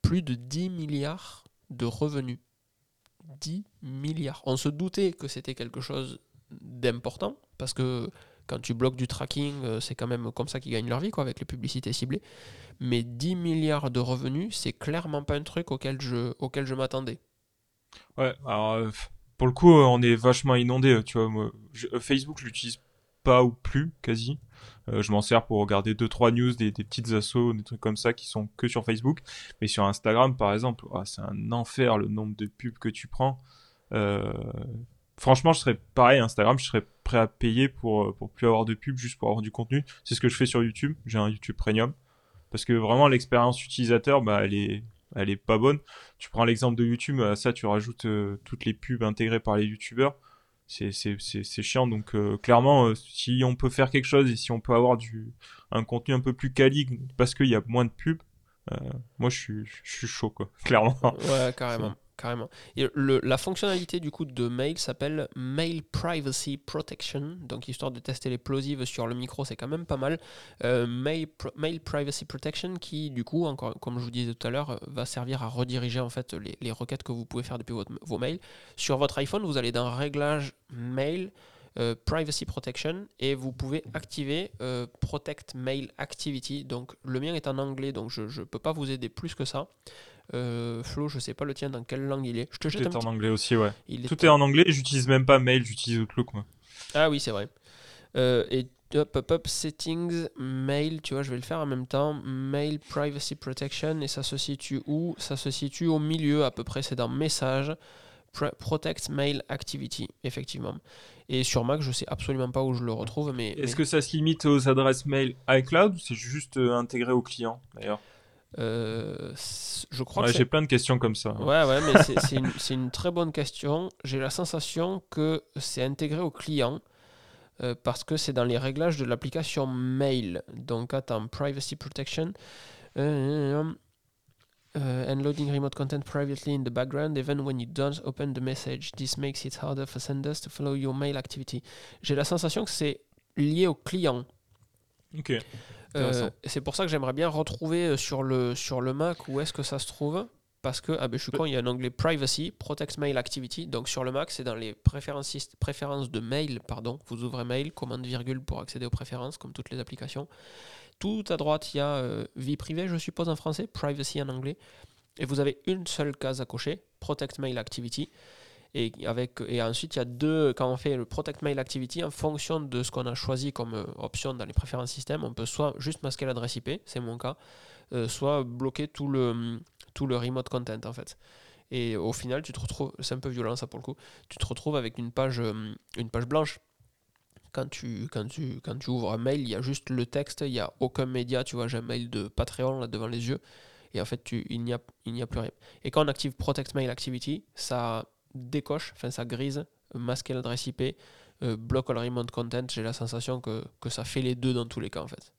plus de 10 milliards de revenus 10 milliards. On se doutait que c'était quelque chose d'important, parce que quand tu bloques du tracking, c'est quand même comme ça qu'ils gagnent leur vie, quoi, avec les publicités ciblées. Mais 10 milliards de revenus, c'est clairement pas un truc auquel je, auquel je m'attendais. Ouais, alors pour le coup, on est vachement inondé. Tu vois, moi, Facebook, je l'utilise pas ou plus, quasi. Euh, je m'en sers pour regarder 2-3 news, des, petites assos, des trucs comme ça qui sont que sur Facebook. Mais sur Instagram, par exemple, ah, c'est un enfer le nombre de pubs que tu prends. Euh, franchement, je serais pareil, Instagram, je serais prêt à payer pour, euh, pour plus avoir de pubs, juste pour avoir du contenu. C'est ce que je fais sur YouTube. J'ai un YouTube Premium. Parce que vraiment, l'expérience utilisateur, bah, elle est, elle est pas bonne. Tu prends l'exemple de YouTube, à ça, tu rajoutes toutes les pubs intégrées par les YouTubeurs c'est chiant. Donc euh, clairement, euh, si on peut faire quelque chose et si on peut avoir du un contenu un peu plus quali parce qu'il y a moins de pubs, euh, moi je suis, je suis chaud quoi, clairement. Ouais, carrément carrément. Et la fonctionnalité du coup de mail s'appelle Mail Privacy Protection. Donc histoire de tester les plosives sur le micro, c'est quand même pas mal. Euh, mail, Privacy Protection qui du coup, encore comme je vous disais tout à l'heure, va servir à rediriger en fait les, requêtes que vous pouvez faire depuis vos mails. Sur votre iPhone, vous allez dans Réglage Mail. Euh, privacy Protection et vous pouvez activer euh, Protect Mail Activity. Donc le mien est en anglais, donc je ne peux pas vous aider plus que ça. Euh, Flo, je sais pas le tien dans quelle langue il est. Je te Tout est en anglais aussi, ouais. Tout est en anglais, j'utilise même pas mail, j'utilise Outlook moi. Ah oui, c'est vrai. Euh, et hop, hop, hop, settings, mail, tu vois, je vais le faire en même temps. Mail privacy protection, et ça se situe où? Ça se situe au milieu à peu près, c'est dans message. Protect Mail Activity, effectivement. Et sur Mac, je sais absolument pas où je le retrouve. mais Est-ce que ça se limite aux adresses mail iCloud ou c'est juste euh, intégré au client d'ailleurs? Euh, je crois ouais, j'ai plein de questions comme ça. Ouais, ouais, mais c'est une, une, très bonne question. J'ai la sensation que c'est intégré au client euh, parce que c'est dans les réglages de l'application Mail. Donc, attends, Privacy Protection. Euh, uh, and loading remote content privately in the background, even when you don't open the message. This makes it harder for senders to follow your mail activity. J'ai la sensation que c'est lié au client. Ok. Euh, c'est pour ça que j'aimerais bien retrouver euh, sur le, sur le Mac où est-ce que ça se trouve. Parce que, ah ben, je suis con, il y a un onglet Privacy, Protect Mail Activity. Donc sur le Mac, c'est dans les préférences, préférences de mail. Pardon, vous ouvrez mail, commande virgule pour accéder aux préférences, comme toutes les applications. Tout à droite, il y a euh, vie privée, je suppose en français, Privacy en anglais. Et vous avez une seule case à cocher, Protect Mail Activity. Et, avec, et ensuite, il y a deux, quand on fait le Protect Mail Activity, en fonction de ce qu'on a choisi comme euh, option dans les préférences système, on peut soit juste masquer l'adresse IP, c'est mon cas, euh, soit bloquer tout le, tout le remote content en fait. Et au final, tu te retrouves, c'est un peu violent ça pour le coup, tu te retrouves avec une page, euh, une page blanche. Quand tu, quand, tu, quand tu ouvres un mail, il y a juste le texte, il n'y a aucun média, tu vois, j'ai un mail de Patreon là devant les yeux, et en fait, tu, il n'y a, il a plus rien. Et quand on active Protect Mail Activity, ça décoche, ça grise, masquer l'adresse IP, euh, bloque le remote content, j'ai la sensation que, que, ça fait les deux dans tous les cas en fait.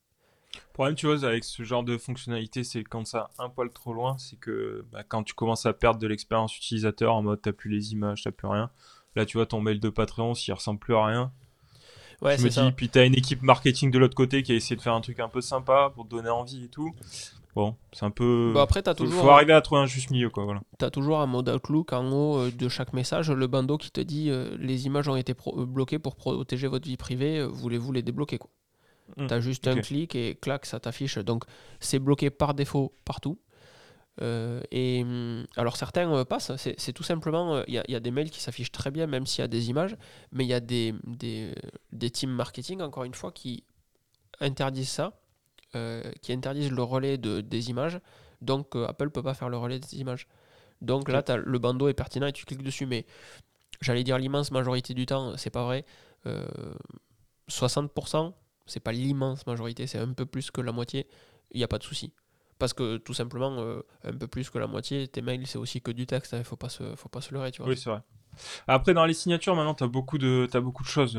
Problème, tu vois, avec ce genre de fonctionnalité, c'est quand ça un poil trop loin, c'est que bah, quand tu commences à perdre de l'expérience utilisateur en mode t'as plus les images, t'as plus rien. Là, tu vois, ton mail de Patreon, s'il ressemble plus à rien. Ouais, je me dis, puis t'as une équipe marketing de l'autre côté qui a essayé de faire un truc un peu sympa pour te donner envie et tout. Bon, c'est un peu. Bah après, as toujours. Faut arriver à trouver un juste milieu, quoi. Voilà. T'as toujours un mode Outlook en haut euh, de chaque message, le bandeau qui te dit euh, les images ont été euh, bloquées pour protéger votre vie privée. Voulez-vous les débloquer, quoi. Mmh, t'as juste un clic et clac, ça t'affiche. Donc, c'est bloqué par défaut partout. Et hum, alors certains passent, c'est tout simplement, il y, y, a des mails qui s'affichent très bien même s'il y a des images, mais il y a des, des, des teams marketing, encore une fois, qui interdisent ça euh, qui interdisent le relais de, des images. Donc euh, Apple peut pas faire le relais des images. Donc là, as, le bandeau est pertinent et tu cliques dessus. Mais j'allais dire l'immense majorité du temps, c'est pas vrai. 60%, euh, c'est pas l'immense majorité, c'est un peu plus que la moitié. Il n'y a pas de souci. Parce que tout simplement, un peu plus que la moitié, tes mails, c'est aussi que du texte. Il hein, ne faut, pas se, faut pas se leurrer. Tu vois. Oui, c'est vrai. Après, dans les signatures, maintenant, tu as, beaucoup de, as beaucoup de choses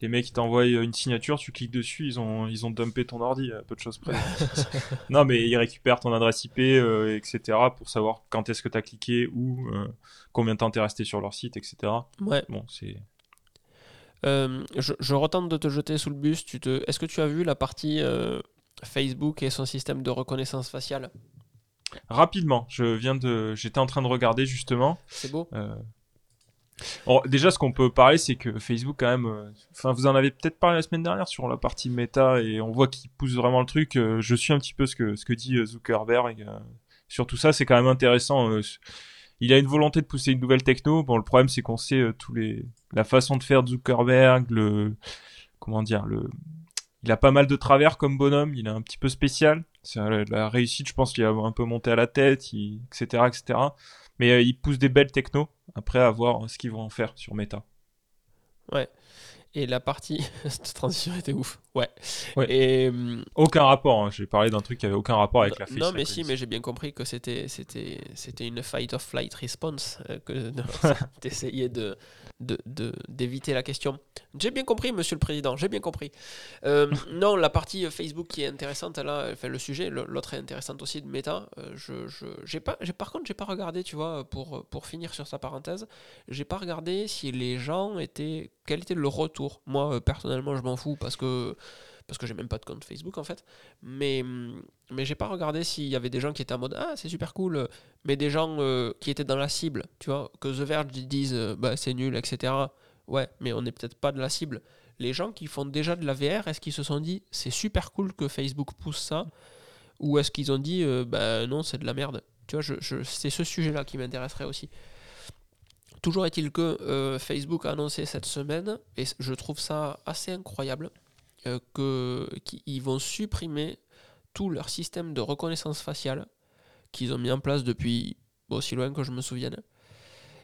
les mecs qui t'envoient une signature, tu cliques dessus, ils ont, ils ont dumpé ton ordi à peu de choses près. non, mais ils récupèrent ton adresse IP, euh, etc. pour savoir quand est-ce que tu as cliqué, ou euh, combien de temps t'es resté sur leur site, etc. Ouais. Bon, c'est. Euh, je, retente de te jeter sous le bus. Tu te... Est-ce que tu as vu la partie Facebook et son système de reconnaissance faciale Rapidement, je viens de, j'étais en train de regarder justement. C'est beau. déjà, ce qu'on peut parler, c'est que Facebook, quand même, euh, enfin, vous en avez peut-être parlé la semaine dernière sur la partie méta, et on voit qu'il pousse vraiment le truc. Euh, je suis un petit peu ce que ce que dit Zuckerberg sur tout ça. C'est quand même intéressant. il a une volonté de pousser une nouvelle techno. Bon, le problème, c'est qu'on sait tous les la façon de faire de Zuckerberg, le comment dire, le il a pas mal de travers comme bonhomme, il est un petit peu spécial. La réussite, je pense qu'il a un peu monté à la tête, etc., etc. Mais euh, il pousse des belles techno. Après, à voir ce qu'ils vont en faire sur Meta. Ouais. Et la partie. Cette transition était ouf. Ouais. Et, hum, aucun rapport. Hein. J'ai parlé d'un truc qui avait aucun rapport avec la face. Non, mais si, mais j'ai bien compris que c'était c'était c'était une fight of flight response euh, que d'essayer de d'éviter de, la question. J'ai bien compris, monsieur le président, j'ai bien compris. Euh, non, la partie Facebook qui est intéressante, là, enfin, le sujet, l'autre est intéressante aussi de méta. Euh, je, je, j'ai pas, par contre, j'ai pas regardé, tu vois, pour, pour finir sur sa parenthèse, j'ai pas regardé si les gens étaient. Quel était le retour Moi, euh, personnellement, je m'en fous parce que parce que j'ai même pas de compte Facebook en fait. Mais, mais j'ai pas regardé s'il y avait des gens qui étaient en mode Ah, c'est super cool, mais des gens euh, qui étaient dans la cible, tu vois, que The Verge disent euh, Bah, c'est nul, etc. Ouais, mais on n'est peut-être pas de la cible. Les gens qui font déjà de la VR, est-ce qu'ils se sont dit C'est super cool que Facebook pousse ça? Ou est-ce qu'ils ont dit euh, Bah, non, c'est de la merde? Tu vois, je, c'est ce sujet-là qui m'intéresserait aussi. Toujours est-il que Facebook a annoncé cette semaine, et je trouve ça assez incroyable, qu'ils vont supprimer tout leur système de reconnaissance faciale qu'ils ont mis en place depuis aussi loin que je me souvienne.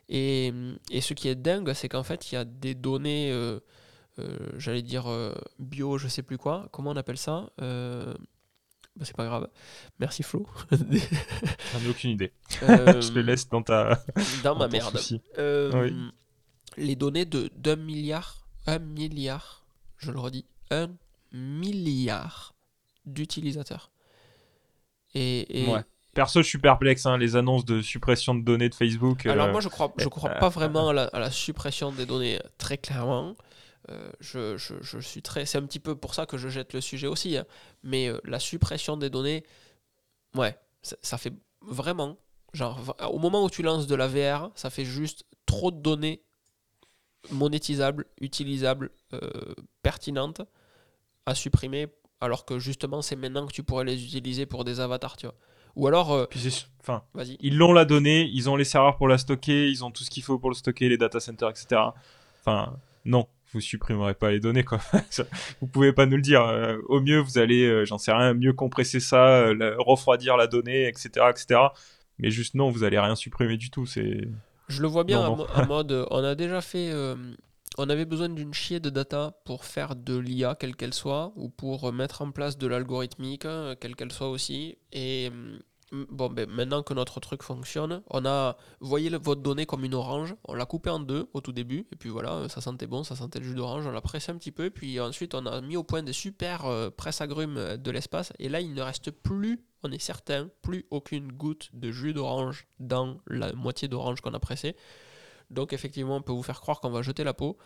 Et, et ce qui est dingue, c'est qu'en fait, il y a des données, euh, euh, j'allais dire bio, je sais plus quoi, comment on appelle ça bah, C'est pas grave. Merci Flo. J'en ai aucune idée. je les laisse dans ta. Dans ma merde. Les données de d'un milliard, un milliard, je le redis, un milliard d'utilisateurs. Et, Perso, je suis perplexe, hein, les annonces de suppression de données de Facebook. Alors, euh, moi, je crois, je crois pas vraiment à la, suppression des données, très clairement. Euh, je, je, suis très. C'est un petit peu pour ça que je jette le sujet aussi. Hein. Mais euh, la suppression des données, ouais, ça, ça, fait vraiment. Genre, au moment où tu lances de la VR, ça fait juste trop de données monétisables, utilisables, pertinentes à supprimer, alors que justement c'est maintenant que tu pourrais les utiliser pour des avatars, tu vois. Ou alors, euh, enfin, ils l'ont la donnée, ils ont les serveurs pour la stocker, ils ont tout ce qu'il faut pour le stocker, les data centers, etc. Enfin, non, vous supprimerez pas les données, quoi. vous pouvez pas nous le dire. Euh, au mieux, vous allez, euh, j'en sais rien, mieux compresser ça, refroidir la donnée, etc., etc. Mais juste non, vous allez rien supprimer du tout. C'est. Je le vois bien en, mode, on a déjà fait on avait besoin d'une chier de data pour faire de l'IA, quelle qu'elle soit, ou pour mettre en place de l'algorithmique, euh, quelle qu'elle soit aussi. Et mm, bon, ben, maintenant que notre truc fonctionne, on a, voyez votre donnée comme une orange, on l'a coupée en deux au tout début, et puis voilà, ça sentait bon, ça sentait le jus d'orange, on l'a pressé un petit peu, puis ensuite on a mis au point des super euh, presse-agrumes de l'espace, et là il ne reste plus, on est certain, plus aucune goutte de jus d'orange dans la moitié d'orange qu'on a pressé. Donc effectivement, on peut vous faire croire qu'on va jeter la peau.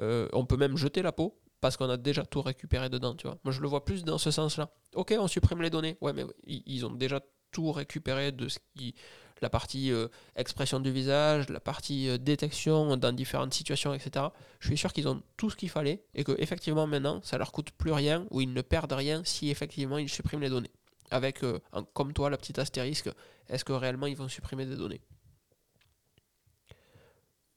Euh, on peut même jeter la peau parce qu'on a déjà tout récupéré dedans, tu vois. Moi, je le vois plus dans ce sens-là. Ok, on supprime les données. Ouais, mais ils ont déjà tout récupéré de ce qui la partie euh, expression du visage, la partie euh, détection dans différentes situations, etc. Je suis sûr qu'ils ont tout ce qu'il fallait et que effectivement maintenant ça leur coûte plus rien ou ils ne perdent rien si effectivement ils suppriment les données. Avec comme toi la petite astérisque, est-ce que réellement ils vont supprimer des données?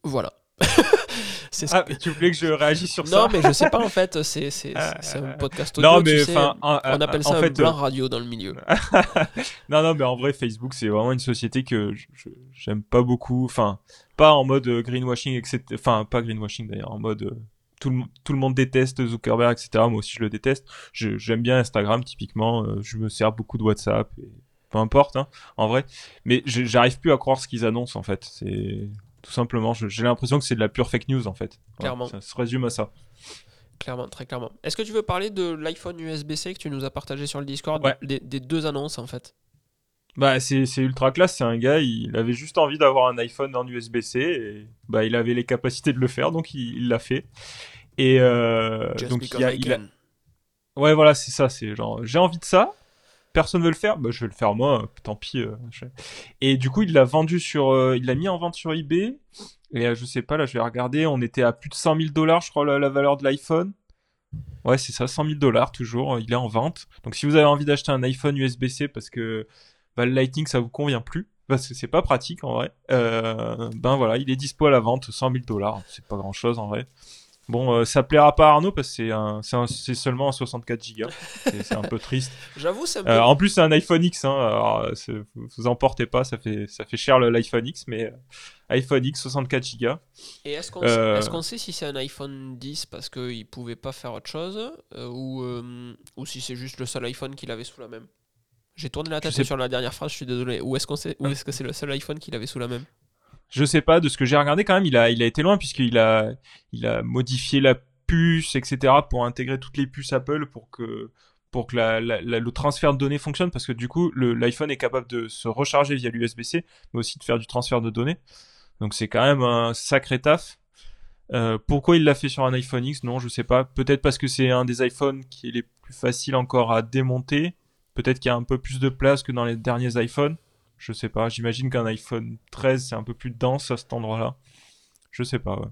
Voilà. ah, tu voulais que je réagisse sur ça? Non, mais je sais pas en fait. C'est ah, un podcast audio. Non, mais enfin, on appelle ça un blanc euh, radio dans le milieu. non, non, mais en vrai, Facebook, c'est vraiment une société que j'aime pas beaucoup. Enfin, pas en mode euh, greenwashing, etc. Enfin, pas greenwashing d'ailleurs, en mode. Euh, tout le, tout le, monde déteste Zuckerberg, etc. Moi aussi, je le déteste. J'aime bien Instagram, typiquement. je me sers beaucoup de WhatsApp. Et peu importe, hein, en vrai. Mais j'arrive plus à croire ce qu'ils annoncent, en fait. C'est tout simplement, j'ai l'impression que c'est de la pure fake news en fait. Clairement. ça se résume à ça. Clairement, très clairement. Est-ce que tu veux parler de l'iPhone USB-C que tu nous as partagé sur le Discord? Des, deux annonces en fait Bah c'est ultra classe, c'est un gars, il avait juste envie d'avoir un iPhone en USB-C et bah il avait les capacités de le faire donc il l'a fait. Et euh, donc il a, il a... Ouais voilà, c'est ça, c'est genre j'ai envie de ça personne veut le faire, bah, je vais le faire moi, tant pis. Euh, et du coup, il l'a vendu sur, euh, il l'a mis en vente sur eBay. Et je sais pas, là, je vais regarder, on était à plus de 100 000 dollars, je crois, la, valeur de l'iPhone. Ouais, c'est ça, 100 000 dollars toujours, il est en vente. Donc si vous avez envie d'acheter un iPhone USB-C parce que bah, le Lightning ça vous convient plus, parce que c'est pas pratique en vrai, ben voilà, il est dispo à la vente, 100 000 dollars, c'est pas grand chose en vrai. Bon, euh, ça plaira pas à Arnaud parce que c'est seulement un 64 Go. C'est un peu triste. J'avoue, c'est euh, en plus, c'est un iPhone X. Hein, alors, euh, vous emportez pas, ça fait, ça fait cher l'iPhone X, mais iPhone X 64 Go. Et est-ce qu'on sait, si c'est un iPhone 10 parce qu'il pouvait pas faire autre chose ou, ou si c'est juste le seul iPhone qu'il avait sous la même? J'ai tourné la tête sur la dernière phrase, je suis désolé. Ou est-ce qu'on sait, ou est-ce que c'est le seul iPhone qu'il avait sous la même? Je sais pas, de ce que j'ai regardé quand même, il a, il a été loin puisqu'il a, il a modifié la puce, etc. pour intégrer toutes les puces Apple pour que, pour que la, le transfert de données fonctionne parce que du coup, l'iPhone est capable de se recharger via l'USB-C, mais aussi de faire du transfert de données. Donc c'est quand même un sacré taf. Euh, pourquoi il l'a fait sur un iPhone X? Non, je sais pas. Peut-être parce que c'est un des iPhones qui est les plus faciles encore à démonter. Peut-être qu'il y a un peu plus de place que dans les derniers iPhones. Je sais pas. J'imagine qu'un iPhone 13 c'est un peu plus dense à cet endroit-là. Je sais pas. Ouais.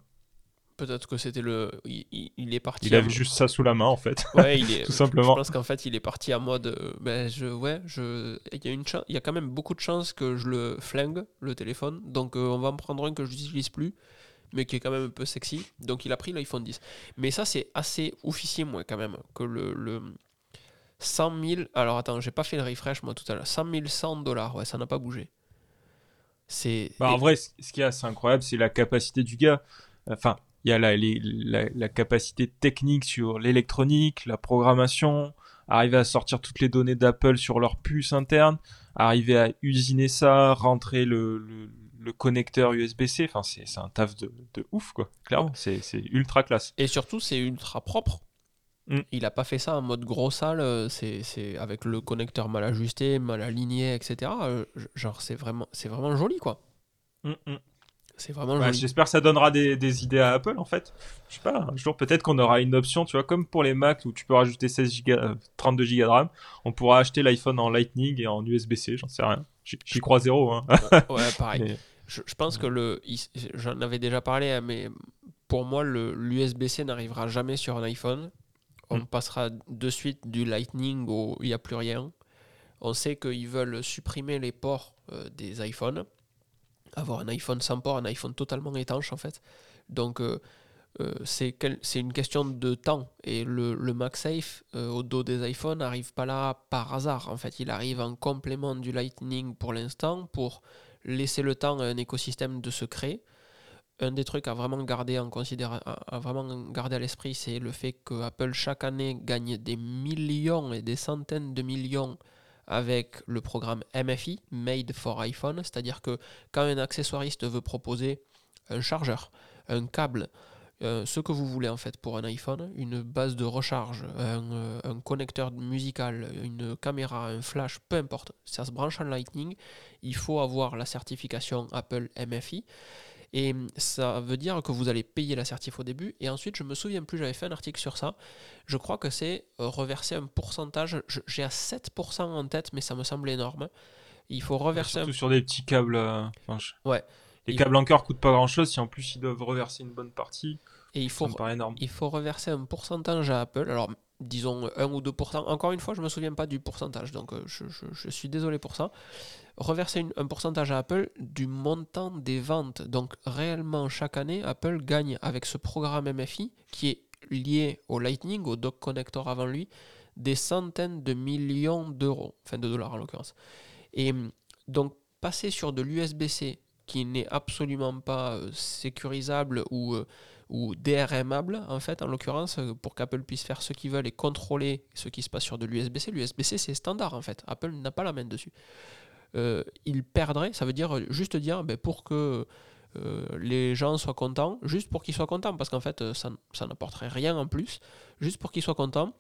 Peut-être que c'était le. Il, est parti. Il avait juste ça sous la main en fait. Ouais, il est. Tout simplement. Je pense qu'en fait, il est parti à mode. Ben, je, ouais, je. Il y a une Il y a quand même beaucoup de chances que je le flingue le téléphone. Donc, euh, on va en prendre un que je n'utilise plus, mais qui est quand même un peu sexy. Donc, il a pris l'iPhone 10. Mais ça, c'est assez officier, moi, quand même, que le, le 100 000. Alors attends, j'ai pas fait le refresh moi tout à l'heure. 100 100 dollars, ouais, ça n'a pas bougé. C'est. Bah, en vrai, ce qu'il y a, c'est incroyable, c'est la capacité du gars. Enfin, il y a la, la, capacité technique sur l'électronique, la programmation, arriver à sortir toutes les données d'Apple sur leur puce interne, arriver à usiner ça, rentrer le, le, connecteur USB-C. Enfin, c'est un taf de, de ouf, quoi. Clairement, c'est ultra classe. Et surtout, c'est ultra propre. Mm. Il a pas fait ça en mode gros sale, euh, c'est avec le connecteur mal ajusté, mal aligné, etc. Euh, genre, c'est vraiment, vraiment joli, quoi. Mm, mm. C'est vraiment joli. J'espère que ça donnera des, idées à Apple, en fait. Je sais pas, un jour peut-être qu'on aura une option, tu vois, comme pour les Mac où tu peux rajouter 16 Go, 32 Go de RAM, on pourra acheter l'iPhone en Lightning et en USB-C, j'en sais rien. J'y crois zéro. Hein. ouais, pareil. Je, pense que le. J'en avais déjà parlé, hein, mais pour moi, l'USB-C n'arrivera jamais sur un iPhone on mm. passera de suite du Lightning où il n'y a plus rien. On sait qu'ils veulent supprimer les ports euh, des iPhones, avoir un iPhone sans port, un iPhone totalement étanche en fait. Donc euh, euh, c'est une question de temps. Et le, le MagSafe au dos des iPhones n'arrive pas là par hasard. En fait, il arrive en complément du Lightning pour l'instant pour laisser le temps à un écosystème de se créer un des trucs à vraiment garder en considération, à vraiment garder à l'esprit, c'est le fait que Apple chaque année gagne des millions et des centaines de millions avec le programme MFI, Made for iPhone, c'est-à-dire que quand un accessoiriste veut proposer un chargeur, un câble, euh, ce que vous voulez en fait pour un iPhone, une base de recharge, euh, un, connecteur musical, une caméra, un flash, peu importe, ça se branche en Lightning, il faut avoir la certification Apple MFI. Et ça veut dire que vous allez payer la certif au début. Et ensuite, je me souviens plus, j'avais fait un article sur ça. Je crois que c'est euh, reverser un pourcentage. J'ai à 7% en tête, mais ça me semble énorme. Il faut reverser. Surtout sur des petits câbles. Euh, ouais. Les câbles encore coûtent pas grand chose. Si en plus ils doivent reverser une bonne partie. Et il faut, énorme. il faut reverser un pourcentage à Apple. Alors, disons 1 ou 2%. Encore une fois, je ne me souviens pas du pourcentage, donc euh, je, je, suis désolé pour ça. Reverser un pourcentage à Apple du montant des ventes. Donc réellement, chaque année, Apple gagne avec ce programme MFI qui est lié au Lightning, au dock connector avant lui, des centaines de millions d'euros, enfin de dollars en l'occurrence. Et donc passer sur de l'USB-C qui n'est absolument pas euh, sécurisable ou... Ou DRMable, en fait, en l'occurrence, pour qu'Apple puisse faire ce qu'ils veulent et contrôler ce qui se passe sur de l'USB-C. L'USB-C, c'est standard, en fait. Apple n'a pas la main dessus. Euh, il perdrait, ça veut dire juste dire, ben, pour que euh, les gens soient contents, juste pour qu'ils soient contents, parce qu'en fait, ça, ça n'apporterait rien en plus, juste pour qu'ils soient contents,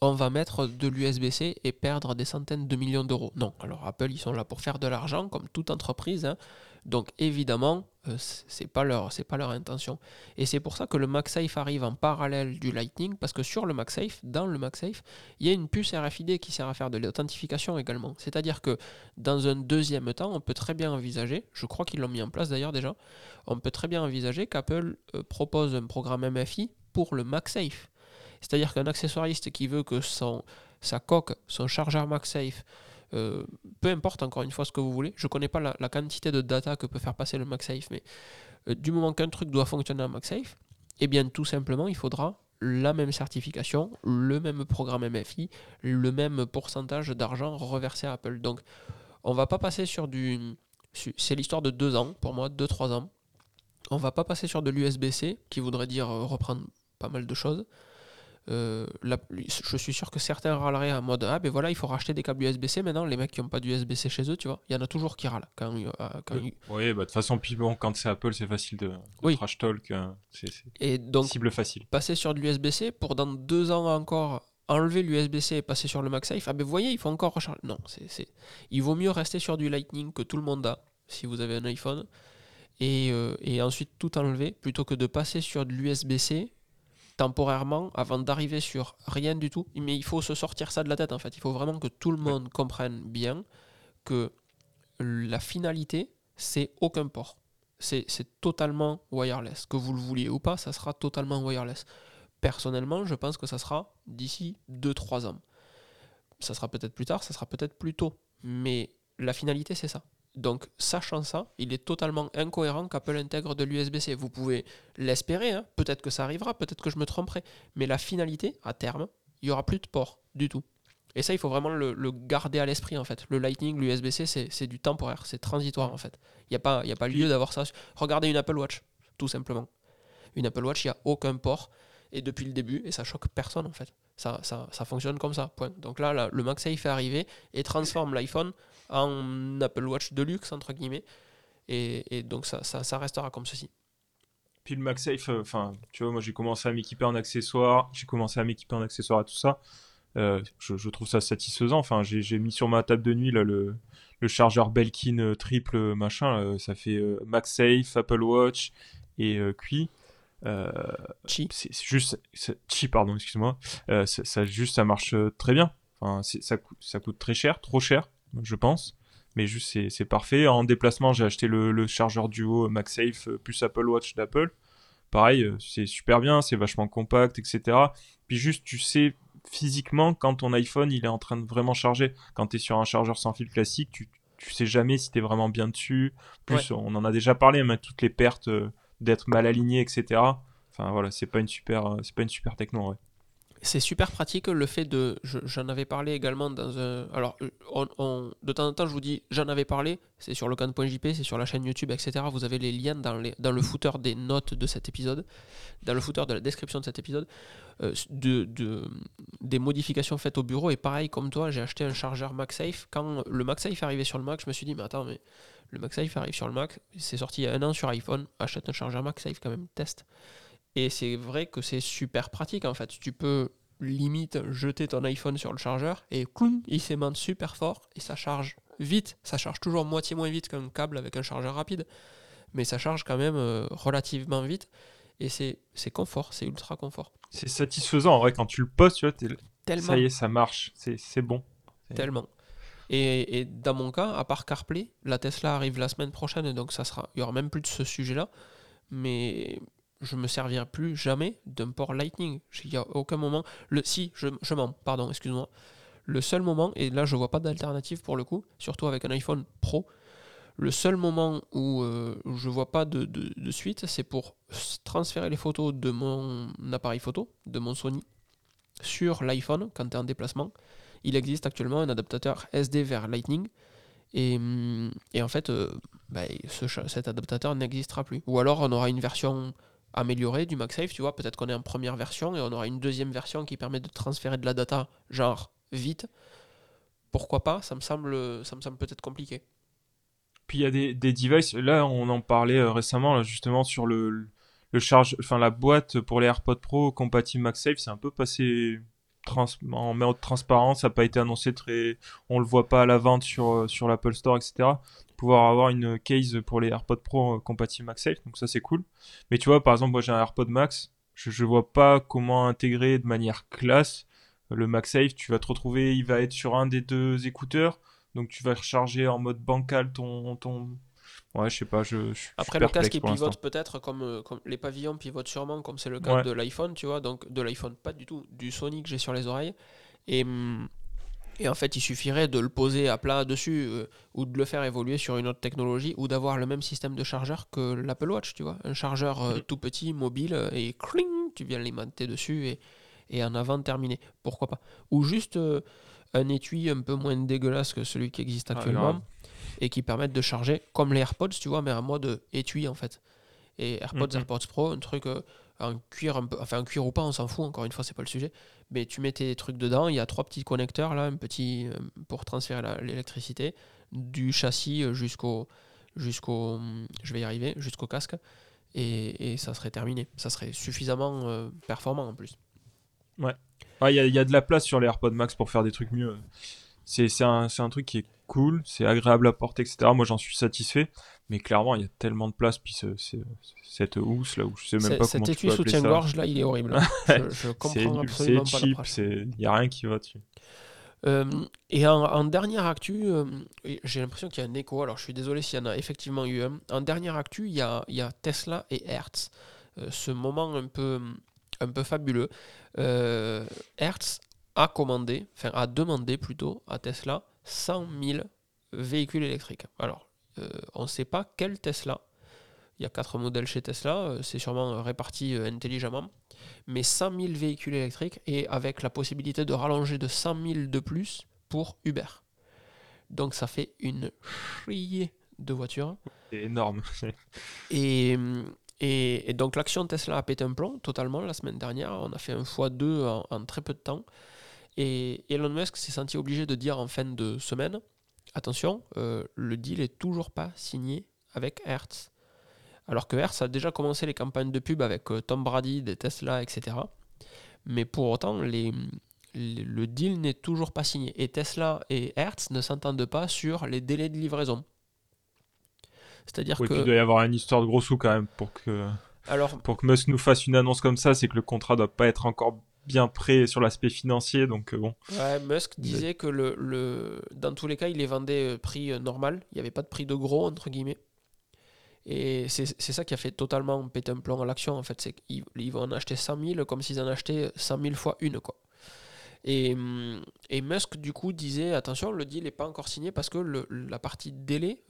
on va mettre de l'USB-C et perdre des centaines de millions d'euros. Non, alors Apple, ils sont là pour faire de l'argent, comme toute entreprise. Hein. Donc évidemment, euh, c'est pas leur c'est pas leur intention. Et c'est pour ça que le MagSafe arrive en parallèle du Lightning parce que sur le MagSafe, dans le MagSafe, il y a une puce RFID qui sert à faire de l'authentification également. C'est-à-dire que dans un deuxième temps, on peut très bien envisager, je crois qu'ils l'ont mis en place d'ailleurs déjà, on peut très bien envisager qu'Apple euh, propose un programme MFI pour le MagSafe. C'est-à-dire qu'un accessoiriste qui veut que son sa coque, son chargeur MagSafe euh, peu importe encore une fois ce que vous voulez. Je ne connais pas la, quantité de data que peut faire passer le MagSafe, mais euh, du moment qu'un truc doit fonctionner en MagSafe, eh bien tout simplement il faudra la même certification, le même programme MFI, le même pourcentage d'argent reversé à Apple. Donc on va pas passer sur du... C'est l'histoire de deux ans, pour moi, deux, trois ans. On va pas passer sur de l'USB-C, qui voudrait dire euh, reprendre pas mal de choses. Euh, je suis sûr que certains râleraient en mode Ah ben voilà, il faut racheter des câbles USB-C maintenant. Les mecs qui n'ont pas d'USB-C chez eux, tu vois, il y en a toujours qui râlent. Quand, Oui, bah, de toute façon, puis bon, quand c'est Apple, c'est facile de, trash talk. Euh, c'est et donc, cible facile. Passer sur de l'USB-C pour dans deux ans encore enlever l'USB-C et passer sur le MagSafe, ah ben voyez, il faut encore recharger. Non, c'est, il vaut mieux rester sur du Lightning que tout le monde a si vous avez un iPhone. Et, euh, et ensuite tout enlever plutôt que de passer sur de l'USB-C temporairement avant d'arriver sur rien du tout. Mais il faut se sortir ça de la tête en fait. Il faut vraiment que tout le monde comprenne bien que la finalité, c'est aucun port. C'est totalement wireless. Que vous le vouliez ou pas, ça sera totalement wireless. Personnellement, je pense que ça sera d'ici 2-3 ans. Ça sera peut-être plus tard, ça sera peut-être plus tôt. Mais la finalité, c'est ça. Donc, sachant ça, il est totalement incohérent qu'Apple intègre de l'USB-C. Vous pouvez l'espérer, hein. peut-être que ça arrivera, peut-être que je me tromperai. Mais la finalité, à terme, il n'y aura plus de port du tout. Et ça, il faut vraiment le, garder à l'esprit, en fait. Le Lightning, l'USB-C, c'est du temporaire, c'est transitoire, en fait. Il n'y a pas, y a pas lieu d'avoir ça. Regardez une Apple Watch, tout simplement. Une Apple Watch, il n'y a aucun port. Et depuis le début, et ça choque personne, en fait. Ça, ça, ça fonctionne comme ça, point. Donc là, le MagSafe est arrivé et transforme l'iPhone en Apple Watch de luxe, entre guillemets. Et, donc ça, ça, restera comme ceci. Puis le MagSafe, euh, enfin, tu vois, moi j'ai commencé à m'équiper en accessoires, j'ai commencé à m'équiper en accessoires à tout ça. Euh, je, trouve ça satisfaisant. Enfin, j'ai mis sur ma table de nuit là, le, le chargeur Belkin euh, triple machin. ça fait MagSafe, Apple Watch et Qi. C'est juste. Chi, pardon, excuse-moi. ça, juste, ça marche très bien. Enfin, ça, ça coûte très cher, trop cher je pense. Mais juste, c'est parfait. En déplacement, j'ai acheté le, chargeur duo MagSafe euh, plus Apple Watch d'Apple. Pareil, euh, c'est super bien, c'est vachement compact, etc. Puis juste, tu sais physiquement quand ton iPhone il est en train de vraiment charger. Quand tu es sur un chargeur sans fil classique, tu, tu sais jamais si tu es vraiment bien dessus. Plus, on en a déjà parlé, mais toutes les pertes euh, d'être mal aligné, etc. Enfin voilà, c'est pas une super, c'est pas une super techno. Ouais c'est super pratique le fait de. J'en avais parlé également dans un. Alors, on, de temps en temps, je vous dis, j'en avais parlé, c'est sur le c'est sur la chaîne YouTube, etc. Vous avez les liens dans, le footer des notes de cet épisode, dans le footer de la description de cet épisode, euh, de, de, des modifications faites au bureau. Et pareil, comme toi, j'ai acheté un chargeur MagSafe. Quand le MagSafe arrivé sur le Mac, je me suis dit, mais attends, mais le MagSafe arrive sur le Mac, c'est sorti il y a un an sur iPhone, achète un chargeur MagSafe quand même, test. Et c'est vrai que c'est super pratique en fait. Tu peux limite jeter ton iPhone sur le chargeur et cloum, il s'aimante super fort et ça charge vite. Ça charge toujours moitié moins vite qu'un câble avec un chargeur rapide, mais ça charge quand même euh, relativement vite et c'est confort, c'est ultra confort. C'est satisfaisant en vrai quand tu le postes, tu vois, Tellement. ça y est, ça marche, c'est bon. Tellement. Et, et, dans mon cas, à part CarPlay, la Tesla arrive la semaine prochaine, donc ça sera, il y aura même plus de ce sujet-là. Mais je me servirai plus jamais d'un port Lightning. Il n'y a aucun moment. Si, je, mens, pardon, excuse-moi. Le seul moment, et là je vois pas d'alternative pour le coup, surtout avec un iPhone Pro, le seul moment où euh, je vois pas de, suite, c'est pour transférer les photos de mon appareil photo, de mon Sony, sur l'iPhone quand tu es en déplacement. Il existe actuellement un adaptateur SD vers Lightning. Et, et en fait, euh, bah, ce, cet adaptateur n'existera plus. Ou alors on aura une version amélioré du MagSafe, tu vois, peut-être qu'on est en première version et on aura une deuxième version qui permet de transférer de la data, genre, vite. Pourquoi pas Ça me semble, ça me peut-être compliqué. Puis il y a des, des, devices, là on en parlait euh, récemment, justement, sur le, le charge, enfin la boîte pour les AirPods Pro compatible MagSafe, c'est un peu passé en mode transparent, ça n'a pas été annoncé très. On le voit pas à la vente sur, sur l'Apple Store, etc. Pouvoir avoir une case pour les AirPods Pro compatibles MagSafe, donc ça c'est cool. Mais tu vois, par exemple, moi j'ai un AirPod Max, je, ne vois pas comment intégrer de manière classe le MagSafe. Tu vas te retrouver, il va être sur un des deux écouteurs, donc tu vas recharger en mode bancal ton, ton, Ouais, je sais pas. Je, Après, le casque, il pivote peut-être comme, euh, comme, les pavillons pivotent sûrement, comme c'est le cas de l'iPhone, tu vois. Donc, de l'iPhone, pas du tout. Du Sony que j'ai sur les oreilles. Et, mm, et en fait, il suffirait de le poser à plat dessus euh, ou de le faire évoluer sur une autre technologie ou d'avoir le même système de chargeur que l'Apple Watch, tu vois. Un chargeur euh, mm. tout petit, mobile, et cling, tu viens l'alimenter dessus et, et en avant terminé. Pourquoi pas Ou juste un étui un peu moins dégueulasse que celui qui existe ah, actuellement et qui permettent de charger comme les AirPods, tu vois, mais en mode étui en fait. Et AirPods, mhm. AirPods Pro, un truc euh, en cuir, un peu, enfin un cuir ou pas, on s'en fout, encore une fois, c'est pas le sujet. Mais tu mets tes trucs dedans, il y a trois petits connecteurs là, un petit euh, pour transférer l'électricité, du châssis jusqu'au, jusqu'au, je vais y arriver, jusqu'au casque, et, et, ça serait terminé. Ça serait suffisamment euh, performant en plus. Ouais. Il y, a, y, a de la place sur les AirPods Max pour faire des trucs mieux. C'est un, un truc qui est cool, c'est agréable à porter, etc. Moi, j'en suis satisfait. Mais clairement, il y a tellement de place, puis cette housse là où je sais même pas comment tu peux soutien-gorge là, il est horrible. je, je comprends absolument pas cheap, il n'y a rien qui va dessus. Euh, et en, dernière actu, euh, j'ai l'impression qu'il y a un écho, alors je suis désolé s'il y en a effectivement eu un. En dernière actu, il y a, il y a Tesla et Hertz. Euh, ce moment un peu, un peu fabuleux. Hertz a commandé, enfin a demandé plutôt à Tesla 100 000 véhicules électriques. Alors, euh, on ne sait pas quel Tesla. Il y a quatre modèles chez Tesla, euh, c'est sûrement réparti euh, intelligemment. Mais 100 000 véhicules électriques et avec la possibilité de rallonger de 100 000 de plus pour Uber. Donc ça fait une chier de voitures. C'est énorme. et, et, donc l'action Tesla a pété un plomb totalement la semaine dernière. On a fait un x2 en très peu de temps. Et Elon Musk s'est senti obligé de dire en fin de semaine, attention, euh, le deal est toujours pas signé avec Hertz. Alors que Hertz a déjà commencé les campagnes de pub avec euh, Tom Brady, des Tesla, etc. Mais pour autant, les, le deal n'est toujours pas signé. Et Tesla et Hertz ne s'entendent pas sur les délais de livraison. C'est-à-dire que. Il doit y avoir une histoire de gros sous quand même pour que. Alors, pour que Musk nous fasse une annonce comme ça, c'est que le contrat doit pas être encore bien prêt sur l'aspect financier, donc euh, bon. Musk disait que le, le, dans tous les cas, il les vendait euh, prix euh, normal, il n'y avait pas de prix de gros, entre guillemets. Et c'est ça qui a fait totalement péter un plomb à l'action, en fait. C'est qu'ils ils vont en acheter 100 000 comme s'ils en achetaient 100 000 fois une, quoi. Et, hum, et, Musk, du coup, disait attention, le deal n'est pas encore signé parce que la partie délai,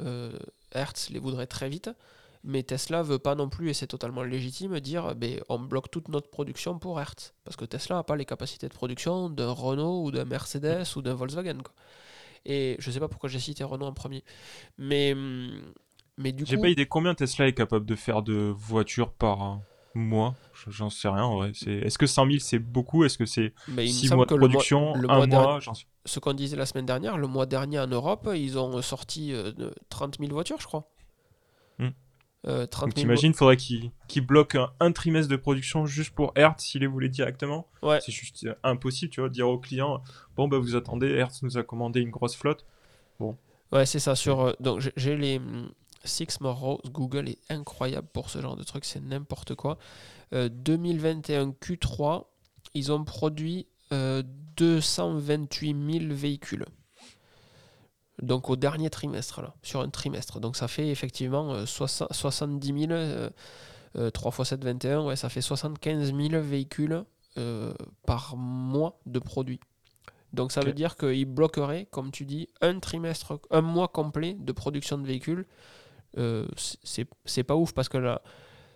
Hertz les voudrait très vite. Mais Tesla veut pas non plus, et c'est totalement légitime, dire ben, on bloque toute notre production pour Hertz. Parce que Tesla n'a pas les capacités de production d'un Renault ou d'un Mercedes ou d'un Volkswagen. Quoi. Et je sais pas pourquoi j'ai cité Renault en premier. Mais, mais du coup. J'ai pas idée combien Tesla est capable de faire de voitures par mois. J'en sais rien en vrai. Est-ce que 100 000 c'est beaucoup? Est-ce que c'est 6 mois de production le mois, Un mois, Ce qu'on disait la semaine dernière, le mois dernier en Europe, ils ont sorti 30 euh, 000 voitures, je crois. Euh, t'imagines, il faudrait qu'il bloque un, trimestre de production juste pour Hertz s'il les voulait directement. Ouais. C'est juste euh, impossible, tu vois, de dire au client bon bah vous attendez, Hertz nous a commandé une grosse flotte. Bon. Ouais, c'est ça. Sur euh, donc j'ai les mm, Six More Rows. Google est incroyable pour ce genre de truc, c'est n'importe quoi. 2021 Q3, ils ont produit 228 000 véhicules donc au dernier trimestre, là, sur un trimestre. Donc ça fait effectivement 70 000, 3 x 7, 21, ouais, ça fait 75 000 véhicules euh, par mois de produits. Donc ça veut dire qu'il bloquerait, comme tu dis, un trimestre, un mois complet de production de véhicules. Euh, c'est pas ouf parce que là,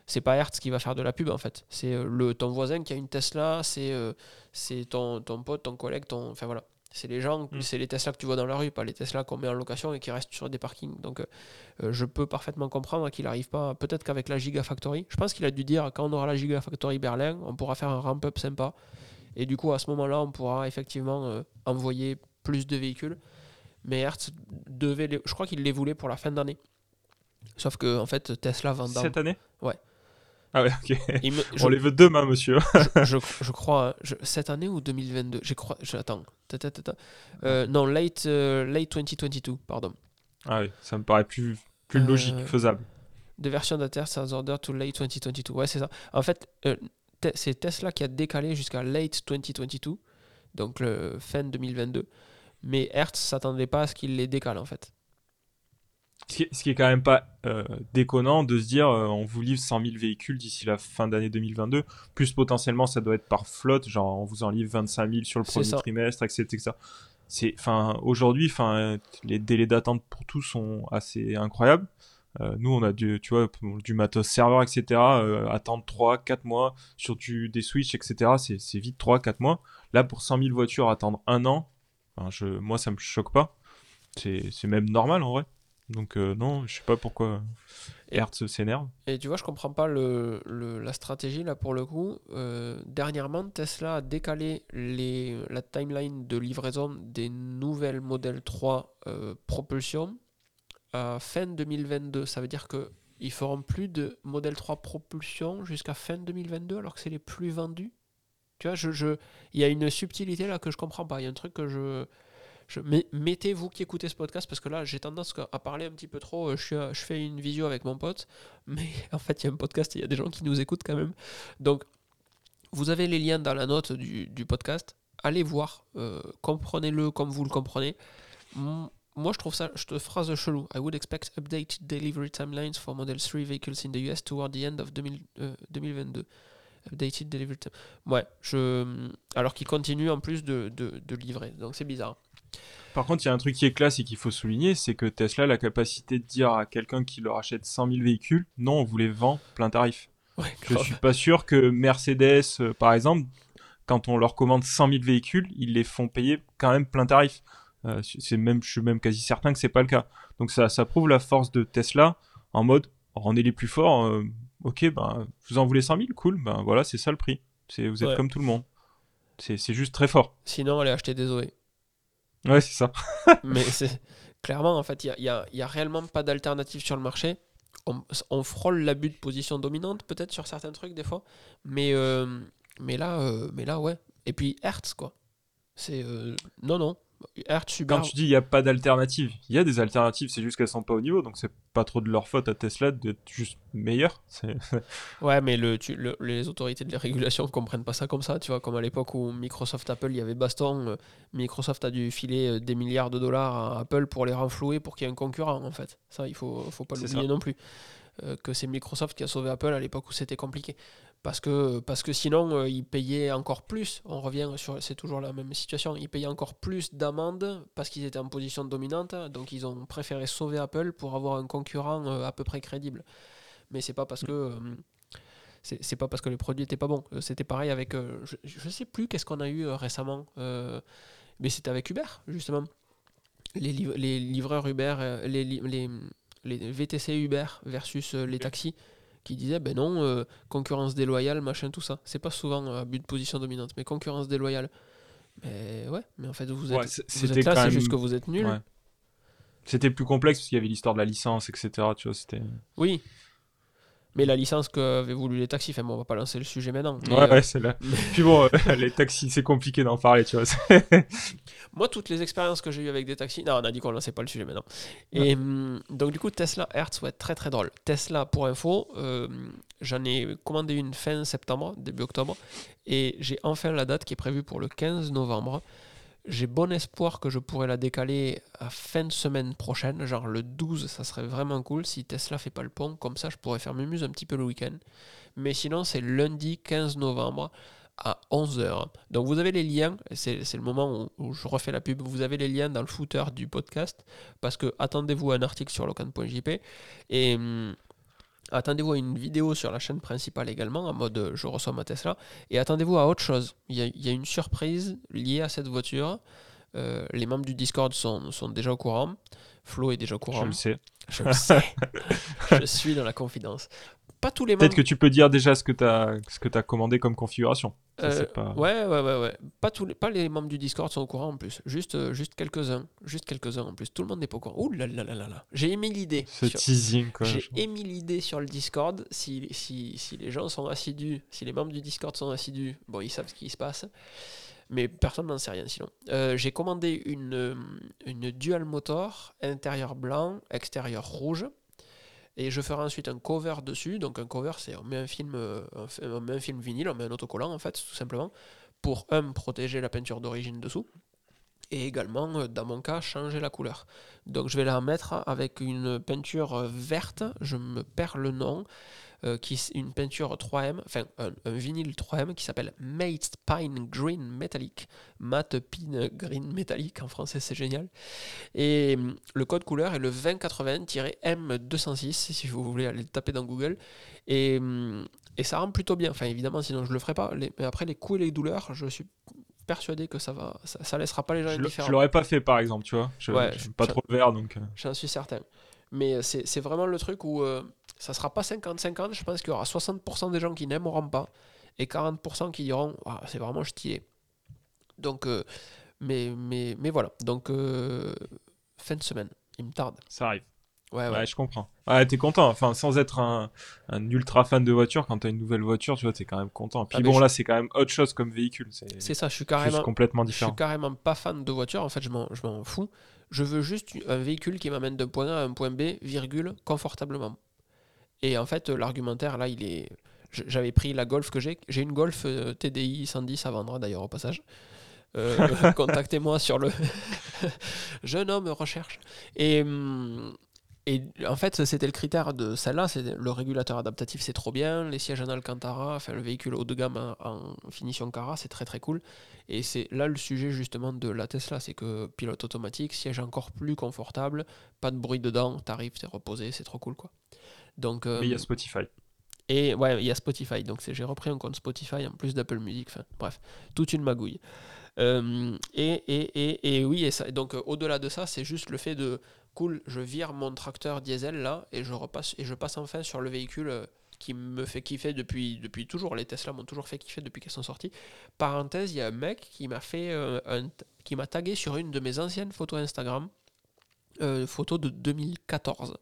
c'est pas Hertz qui va faire de la pub en fait. C'est euh, le ton voisin qui a une Tesla, c'est c'est ton, ton pote, ton collègue, ton. Enfin voilà. C'est les gens, mm. c'est les Tesla que tu vois dans la rue, pas les Tesla qu'on met en location et qui restent sur des parkings. Donc euh, euh, je peux parfaitement comprendre qu'il n'arrive pas, peut-être qu'avec la Gigafactory, je pense qu'il a dû dire quand on aura la Gigafactory Berlin, on pourra faire un ramp-up sympa. Et du coup, à ce moment-là, on pourra effectivement euh, envoyer plus de véhicules. Mais Hertz devait, les, je crois qu'il les voulait pour la fin d'année. Sauf que en fait, Tesla vend. Cette année? Ouais. Ah ouais, ok. On les veut demain, monsieur. je, je, crois, cette année ou 2022 je crois, Attends. Euh, non, late, euh, late 2022, pardon. Ah oui, ça me paraît plus, plus logique, euh, faisable. De version d'Inter Order to late 2022. Ouais, c'est ça. En fait, c'est Tesla qui a décalé jusqu'à late 2022, donc le fin 2022. Mais Hertz s'attendait pas à ce qu'il les décale, en fait. Ce qui, est, quand même pas euh, déconnant de se dire euh, on vous livre 100 000 véhicules d'ici la fin d'année 2022, plus potentiellement ça doit être par flotte, genre on vous en livre 25 000 sur le premier trimestre, etc. C'est, enfin, aujourd'hui, enfin, les délais d'attente pour tous sont assez incroyables. Euh, nous, on a du, tu vois, du matos serveur, etc. attendre 3, 4 mois sur du, des Switch, etc. C'est, vite 3, 4 mois. Là, pour 100 000 voitures, attendre un an, je, moi, ça me choque pas. C'est, c'est même normal en vrai. Donc euh, non, je sais pas pourquoi Hertz s'énerve. Et tu vois, je comprends pas le, la stratégie là pour le coup. Euh, dernièrement, Tesla a décalé les, la timeline de livraison des nouvelles Model 3 euh, propulsion à fin 2022. Ça veut dire que ils feront plus de Model 3 propulsion jusqu'à fin 2022 alors que c'est les plus vendus. Tu vois, je, il y a une subtilité là que je comprends pas. Il y a un truc que je mettez vous qui écoutez ce podcast parce que là j'ai tendance à parler un petit peu trop. Euh, je, je fais une visio avec mon pote, mais en fait il y a un podcast il y a des gens qui nous écoutent quand même. Donc vous avez les liens dans la note du, podcast. Allez voir, euh, comprenez-le comme vous le comprenez. Moi je trouve ça, je te phrase chelou. I would expect updated delivery timelines for Model 3 vehicles in the US toward the end of 2022. Euh, updated delivery time. Ouais, alors qu'il continue en plus de livrer. Donc c'est bizarre. Par contre, il y a un truc qui est classe et qu'il faut souligner, c'est que Tesla a la capacité de dire à quelqu'un qui leur achète 100 000 véhicules, non, on vous les vend plein tarif. Je suis pas sûr que Mercedes, euh, par exemple, quand on leur commande 100 000 véhicules, ils les font payer quand même plein tarif. Euh, c'est même, je suis même quasi certain que c'est pas le cas. Donc ça, ça prouve la force de Tesla en mode, rendez les plus forts. Euh, ok, ben vous en voulez 100 000, cool. Ben voilà, c'est ça le prix. C'est vous êtes comme tout le monde. C'est juste très fort. Sinon, allez acheter des Zoé. Ouais, c'est ça. mais c'est clairement, en fait, il n'y a, y a, réellement pas d'alternative sur le marché. On, frôle l'abus de position dominante, peut-être sur certains trucs des fois. Mais, euh, mais, là, euh, mais là, ouais. Et puis Hertz, quoi. C'est. Euh, non, non. Quand tu dis il n'y a pas d'alternative, il y a des alternatives, c'est juste qu'elles sont pas au niveau, donc c'est pas trop de leur faute à Tesla d'être juste meilleur. ouais, mais le, les autorités de la régulation ne comprennent pas ça comme ça, tu vois, comme à l'époque où Microsoft, Apple, il y avait baston, euh, Microsoft a dû filer euh, des milliards de dollars à Apple pour les renflouer pour qu'il y ait un concurrent, en fait. Ça, il faut, faut pas l'oublier non plus. Euh, que c'est Microsoft qui a sauvé Apple à l'époque où c'était compliqué parce que, parce que sinon euh, ils payaient encore plus. On revient sur, c'est toujours la même situation, ils payaient encore plus d'amendes parce qu'ils étaient en position dominante, donc ils ont préféré sauver Apple pour avoir un concurrent euh, à peu près crédible. Mais c'est pas parce que euh, c'est pas parce que le produit était pas bon. C'était pareil avec, je, je, sais plus qu'est-ce qu'on a eu récemment, mais c'était avec Uber justement. Les, les livreurs Uber, les, les, les VTC Uber versus les taxis qui disait ben non, euh, concurrence déloyale, machin, tout ça. C'est pas souvent à but de position dominante, mais concurrence déloyale. Mais ouais, mais en fait, vous êtes, vous êtes là, c'est juste que vous êtes nul. C'était plus complexe parce qu'il y avait l'histoire de la licence, etc. Tu vois, c'était. Oui, mais la licence qu'avaient voulu les taxis, enfin bon, on va pas lancer le sujet maintenant. ouais, ouais euh, c'est là. Puis bon, euh, les taxis, c'est compliqué d'en parler, tu vois. Moi, toutes les expériences que j'ai eues avec des taxis, non, on a dit qu'on lançait pas le sujet maintenant. Et hum, donc, du coup, Tesla Hertz, ouais, très très drôle. Tesla, pour info, euh, j'en ai commandé une fin septembre, début octobre, et j'ai enfin la date qui est prévue pour le 15 novembre. J'ai bon espoir que je pourrais la décaler à fin de semaine prochaine, genre le 12, ça serait vraiment cool. Si Tesla fait pas le pont, comme ça je pourrais faire mes muses un petit peu le week-end. Mais sinon c'est lundi 15 novembre à 11h. Donc vous avez les liens, c'est le moment où, je refais la pub, vous avez les liens dans le footer du podcast, parce que attendez-vous à un article sur locan.jp et hum, Attendez-vous à une vidéo sur la chaîne principale également, en mode euh, je reçois ma Tesla. Et attendez-vous à autre chose. Il y, a, une surprise liée à cette voiture. Euh, les membres du Discord sont, sont, déjà au courant. Flo est déjà au courant. Je le sais. Je le sais. je suis dans la confidence. Pas tous les Peut-être que tu peux dire déjà ce que tu as, as, commandé comme configuration. Euh, pas... Ouais, ouais, ouais, ouais. Pas, tous les, pas les membres du Discord sont au courant en plus. Juste, euh, juste quelques-uns. Juste quelques-uns en plus. Tout le monde n'est pas au courant. Ouh là là là là là. J'ai émis l'idée. Ce teasing, quoi. J'ai émis l'idée sur le Discord. Si, si, si les gens sont assidus, si les membres du Discord sont assidus, bon, ils savent ce qui se passe. Mais personne n'en sait rien sinon. Euh, j'ai commandé une, une dual motor, intérieur blanc, extérieur rouge. Et je ferai ensuite un cover dessus. Donc un cover, c'est on met un film, euh, un film vinyle, on met un autocollant en fait, tout simplement, pour un protéger la peinture d'origine dessous. Et également, euh, dans mon cas, changer la couleur. Donc je vais la mettre avec une peinture verte, je me perds le nom, euh, qui une peinture 3M, enfin un, vinyle 3M qui s'appelle Mate Pine Green Metallic. Matte Pine Green Metallic, en français c'est génial. Et hum, le code couleur est le 2080-M206, si vous voulez aller le taper dans Google. Et, hum, et ça rend plutôt bien. Enfin évidemment, sinon je le ferai pas. mais après les coups et les douleurs, je suis persuadé que ça va ça, laissera pas les gens indifférents. Je l'aurais pas fait par exemple, tu vois. Je, ouais, pas trop le vert donc. Euh. J'en suis certain. Mais c'est vraiment le truc où euh, ça sera pas 50-50. Je pense qu'il y aura 60% des gens qui n'aimeront pas et 40% qui diront ah, c'est vraiment stylé. Donc, euh, mais, mais, mais voilà. Donc, euh, fin de semaine. Il me tarde. Ça arrive. Ouais, ouais. je comprends. Ah, t'es content. Enfin, sans être un, un, ultra fan de voiture, quand t'as une nouvelle voiture, tu vois, t'es quand même content. Puis ah, bon, là, c'est quand même autre chose comme véhicule. C'est ça, je suis carrément. complètement différent. Je suis carrément pas fan de voiture. En fait, je m'en fous. Je veux juste un véhicule qui m'amène d'un point A à un point B, virgule, confortablement. Et en fait, l'argumentaire, là, il est. J'avais pris la Golf que j'ai. J'ai une Golf euh, TDI 110 à vendre, d'ailleurs, au passage. Euh, contactez-moi sur le jeune homme recherche. Et, hum, et en fait, c'était le critère de celle-là, c'est le régulateur adaptatif, c'est trop bien, les sièges en Alcantara, enfin le véhicule haut de gamme en, finition Cara, c'est très très cool. Et c'est là le sujet justement de la Tesla, c'est que pilote automatique, siège encore plus confortable, pas de bruit dedans, t'arrives, t'es reposé, c'est trop cool quoi. Donc, Mais il y a euh, Spotify. Et ouais, il y a Spotify, donc j'ai repris un compte Spotify en plus d'Apple Music, enfin bref, toute une magouille. Euh, et, et, et, et, oui, et ça, donc euh, au-delà de ça, c'est juste le fait de cool, je vire mon tracteur diesel là et je repasse et je passe enfin sur le véhicule euh, qui me fait kiffer depuis, depuis toujours. Les Tesla m'ont toujours fait kiffer depuis qu'elles sont sorties. Parenthèse, il y a un mec qui m'a fait euh, un, qui m'a tagué sur une de mes anciennes photos Instagram, euh, photo de 2014.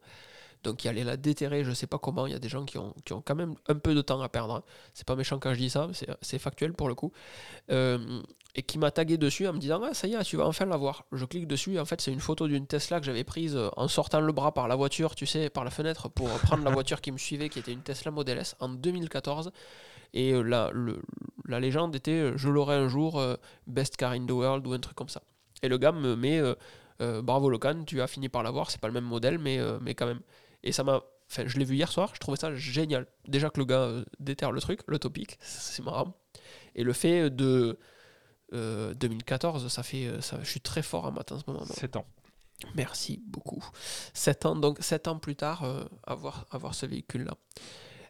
Donc il allait la déterrer, je sais pas comment. Il y a des gens qui ont, qui ont quand même un peu de temps à perdre. Hein. C'est pas méchant quand je dis ça, c'est factuel pour le coup. Euh, et qui m'a tagué dessus en me disant ah, ça y est, tu vas enfin la voir. Je clique dessus, en fait, c'est une photo d'une Tesla que j'avais prise euh, en sortant le bras par la voiture, tu sais, par la fenêtre pour prendre la voiture qui me suivait, qui était une Tesla Model S en 2014. Et euh, la, le, la légende était je l'aurai un jour, best car in the world ou un truc comme ça. Et le gars me met bravo Locan, tu as fini par l'avoir, c'est pas le même modèle, mais, mais quand même. Et ça m'a. Enfin, je l'ai vu hier soir, je trouvais ça génial. Déjà que le gars euh, déterre le truc, le topic, c'est marrant. Et le fait de. 2014, euh, ça fait. Euh, ça, je suis très fort en maths en ce moment. 7 ans. Merci beaucoup. 7 ans, donc 7 ans plus tard, avoir, avoir ce véhicule-là.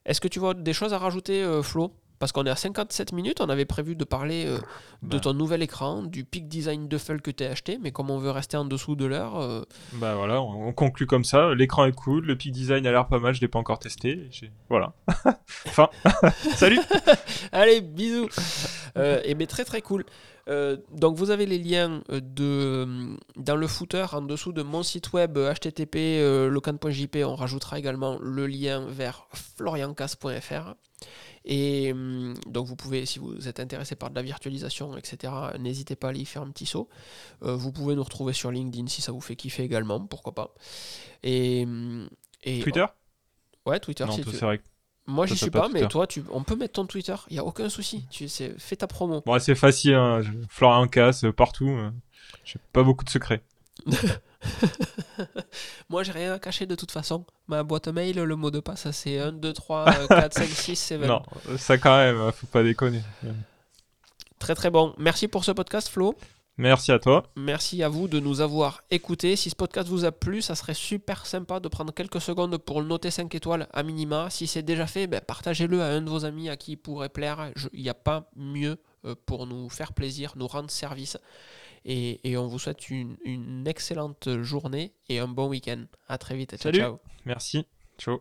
Est-ce que tu vois des choses à rajouter, Flo? Parce qu'on est à 57 minutes, on avait prévu de parler euh, de bah. ton nouvel écran, du Peak Design Duffel que tu as acheté, mais comme on veut rester en dessous de l'heure. Euh, bah voilà, on, conclut comme ça. L'écran est cool, le Peak Design a l'air pas mal, je l'ai pas encore testé. Voilà. enfin, salut Allez, bisous euh, Et mais très très cool. Donc vous avez les liens de, dans le footer en dessous de mon site web http locan.jp. On rajoutera également le lien vers floriancas.fr. Et donc vous pouvez, si vous êtes intéressé par de la virtualisation, etc., n'hésitez pas à aller y faire un petit saut. Euh, vous pouvez nous retrouver sur LinkedIn si ça vous fait kiffer également, pourquoi pas. Et, et Twitter? Ouais, Twitter. Non, c'est vrai. Moi, j'y suis pas, mais toi, tu... on peut mettre ton Twitter, il n'y a aucun souci. Tu fais ta promo. Bon, c'est facile, hein. Florian Casse, partout. Hein. J'ai pas beaucoup de secrets. Moi, j'ai rien à cacher de toute façon. Ma boîte mail, le mot de passe, c'est 1, 2, 3, 4, 5, 6, 7. Non, ça quand même, faut pas déconner. Très très bon. Merci pour ce podcast, Flo. Merci à toi. Merci à vous de nous avoir écoutés. Si ce podcast vous a plu, ça serait super sympa de prendre quelques secondes pour le noter 5 étoiles à minima. Si c'est déjà fait, ben, partagez-le à un de vos amis à qui il pourrait plaire. Il n'y a pas mieux euh, pour nous faire plaisir, nous rendre service. Et, on vous souhaite une, excellente journée et un bon week-end. À très vite. Salut. ciao. Merci. Ciao.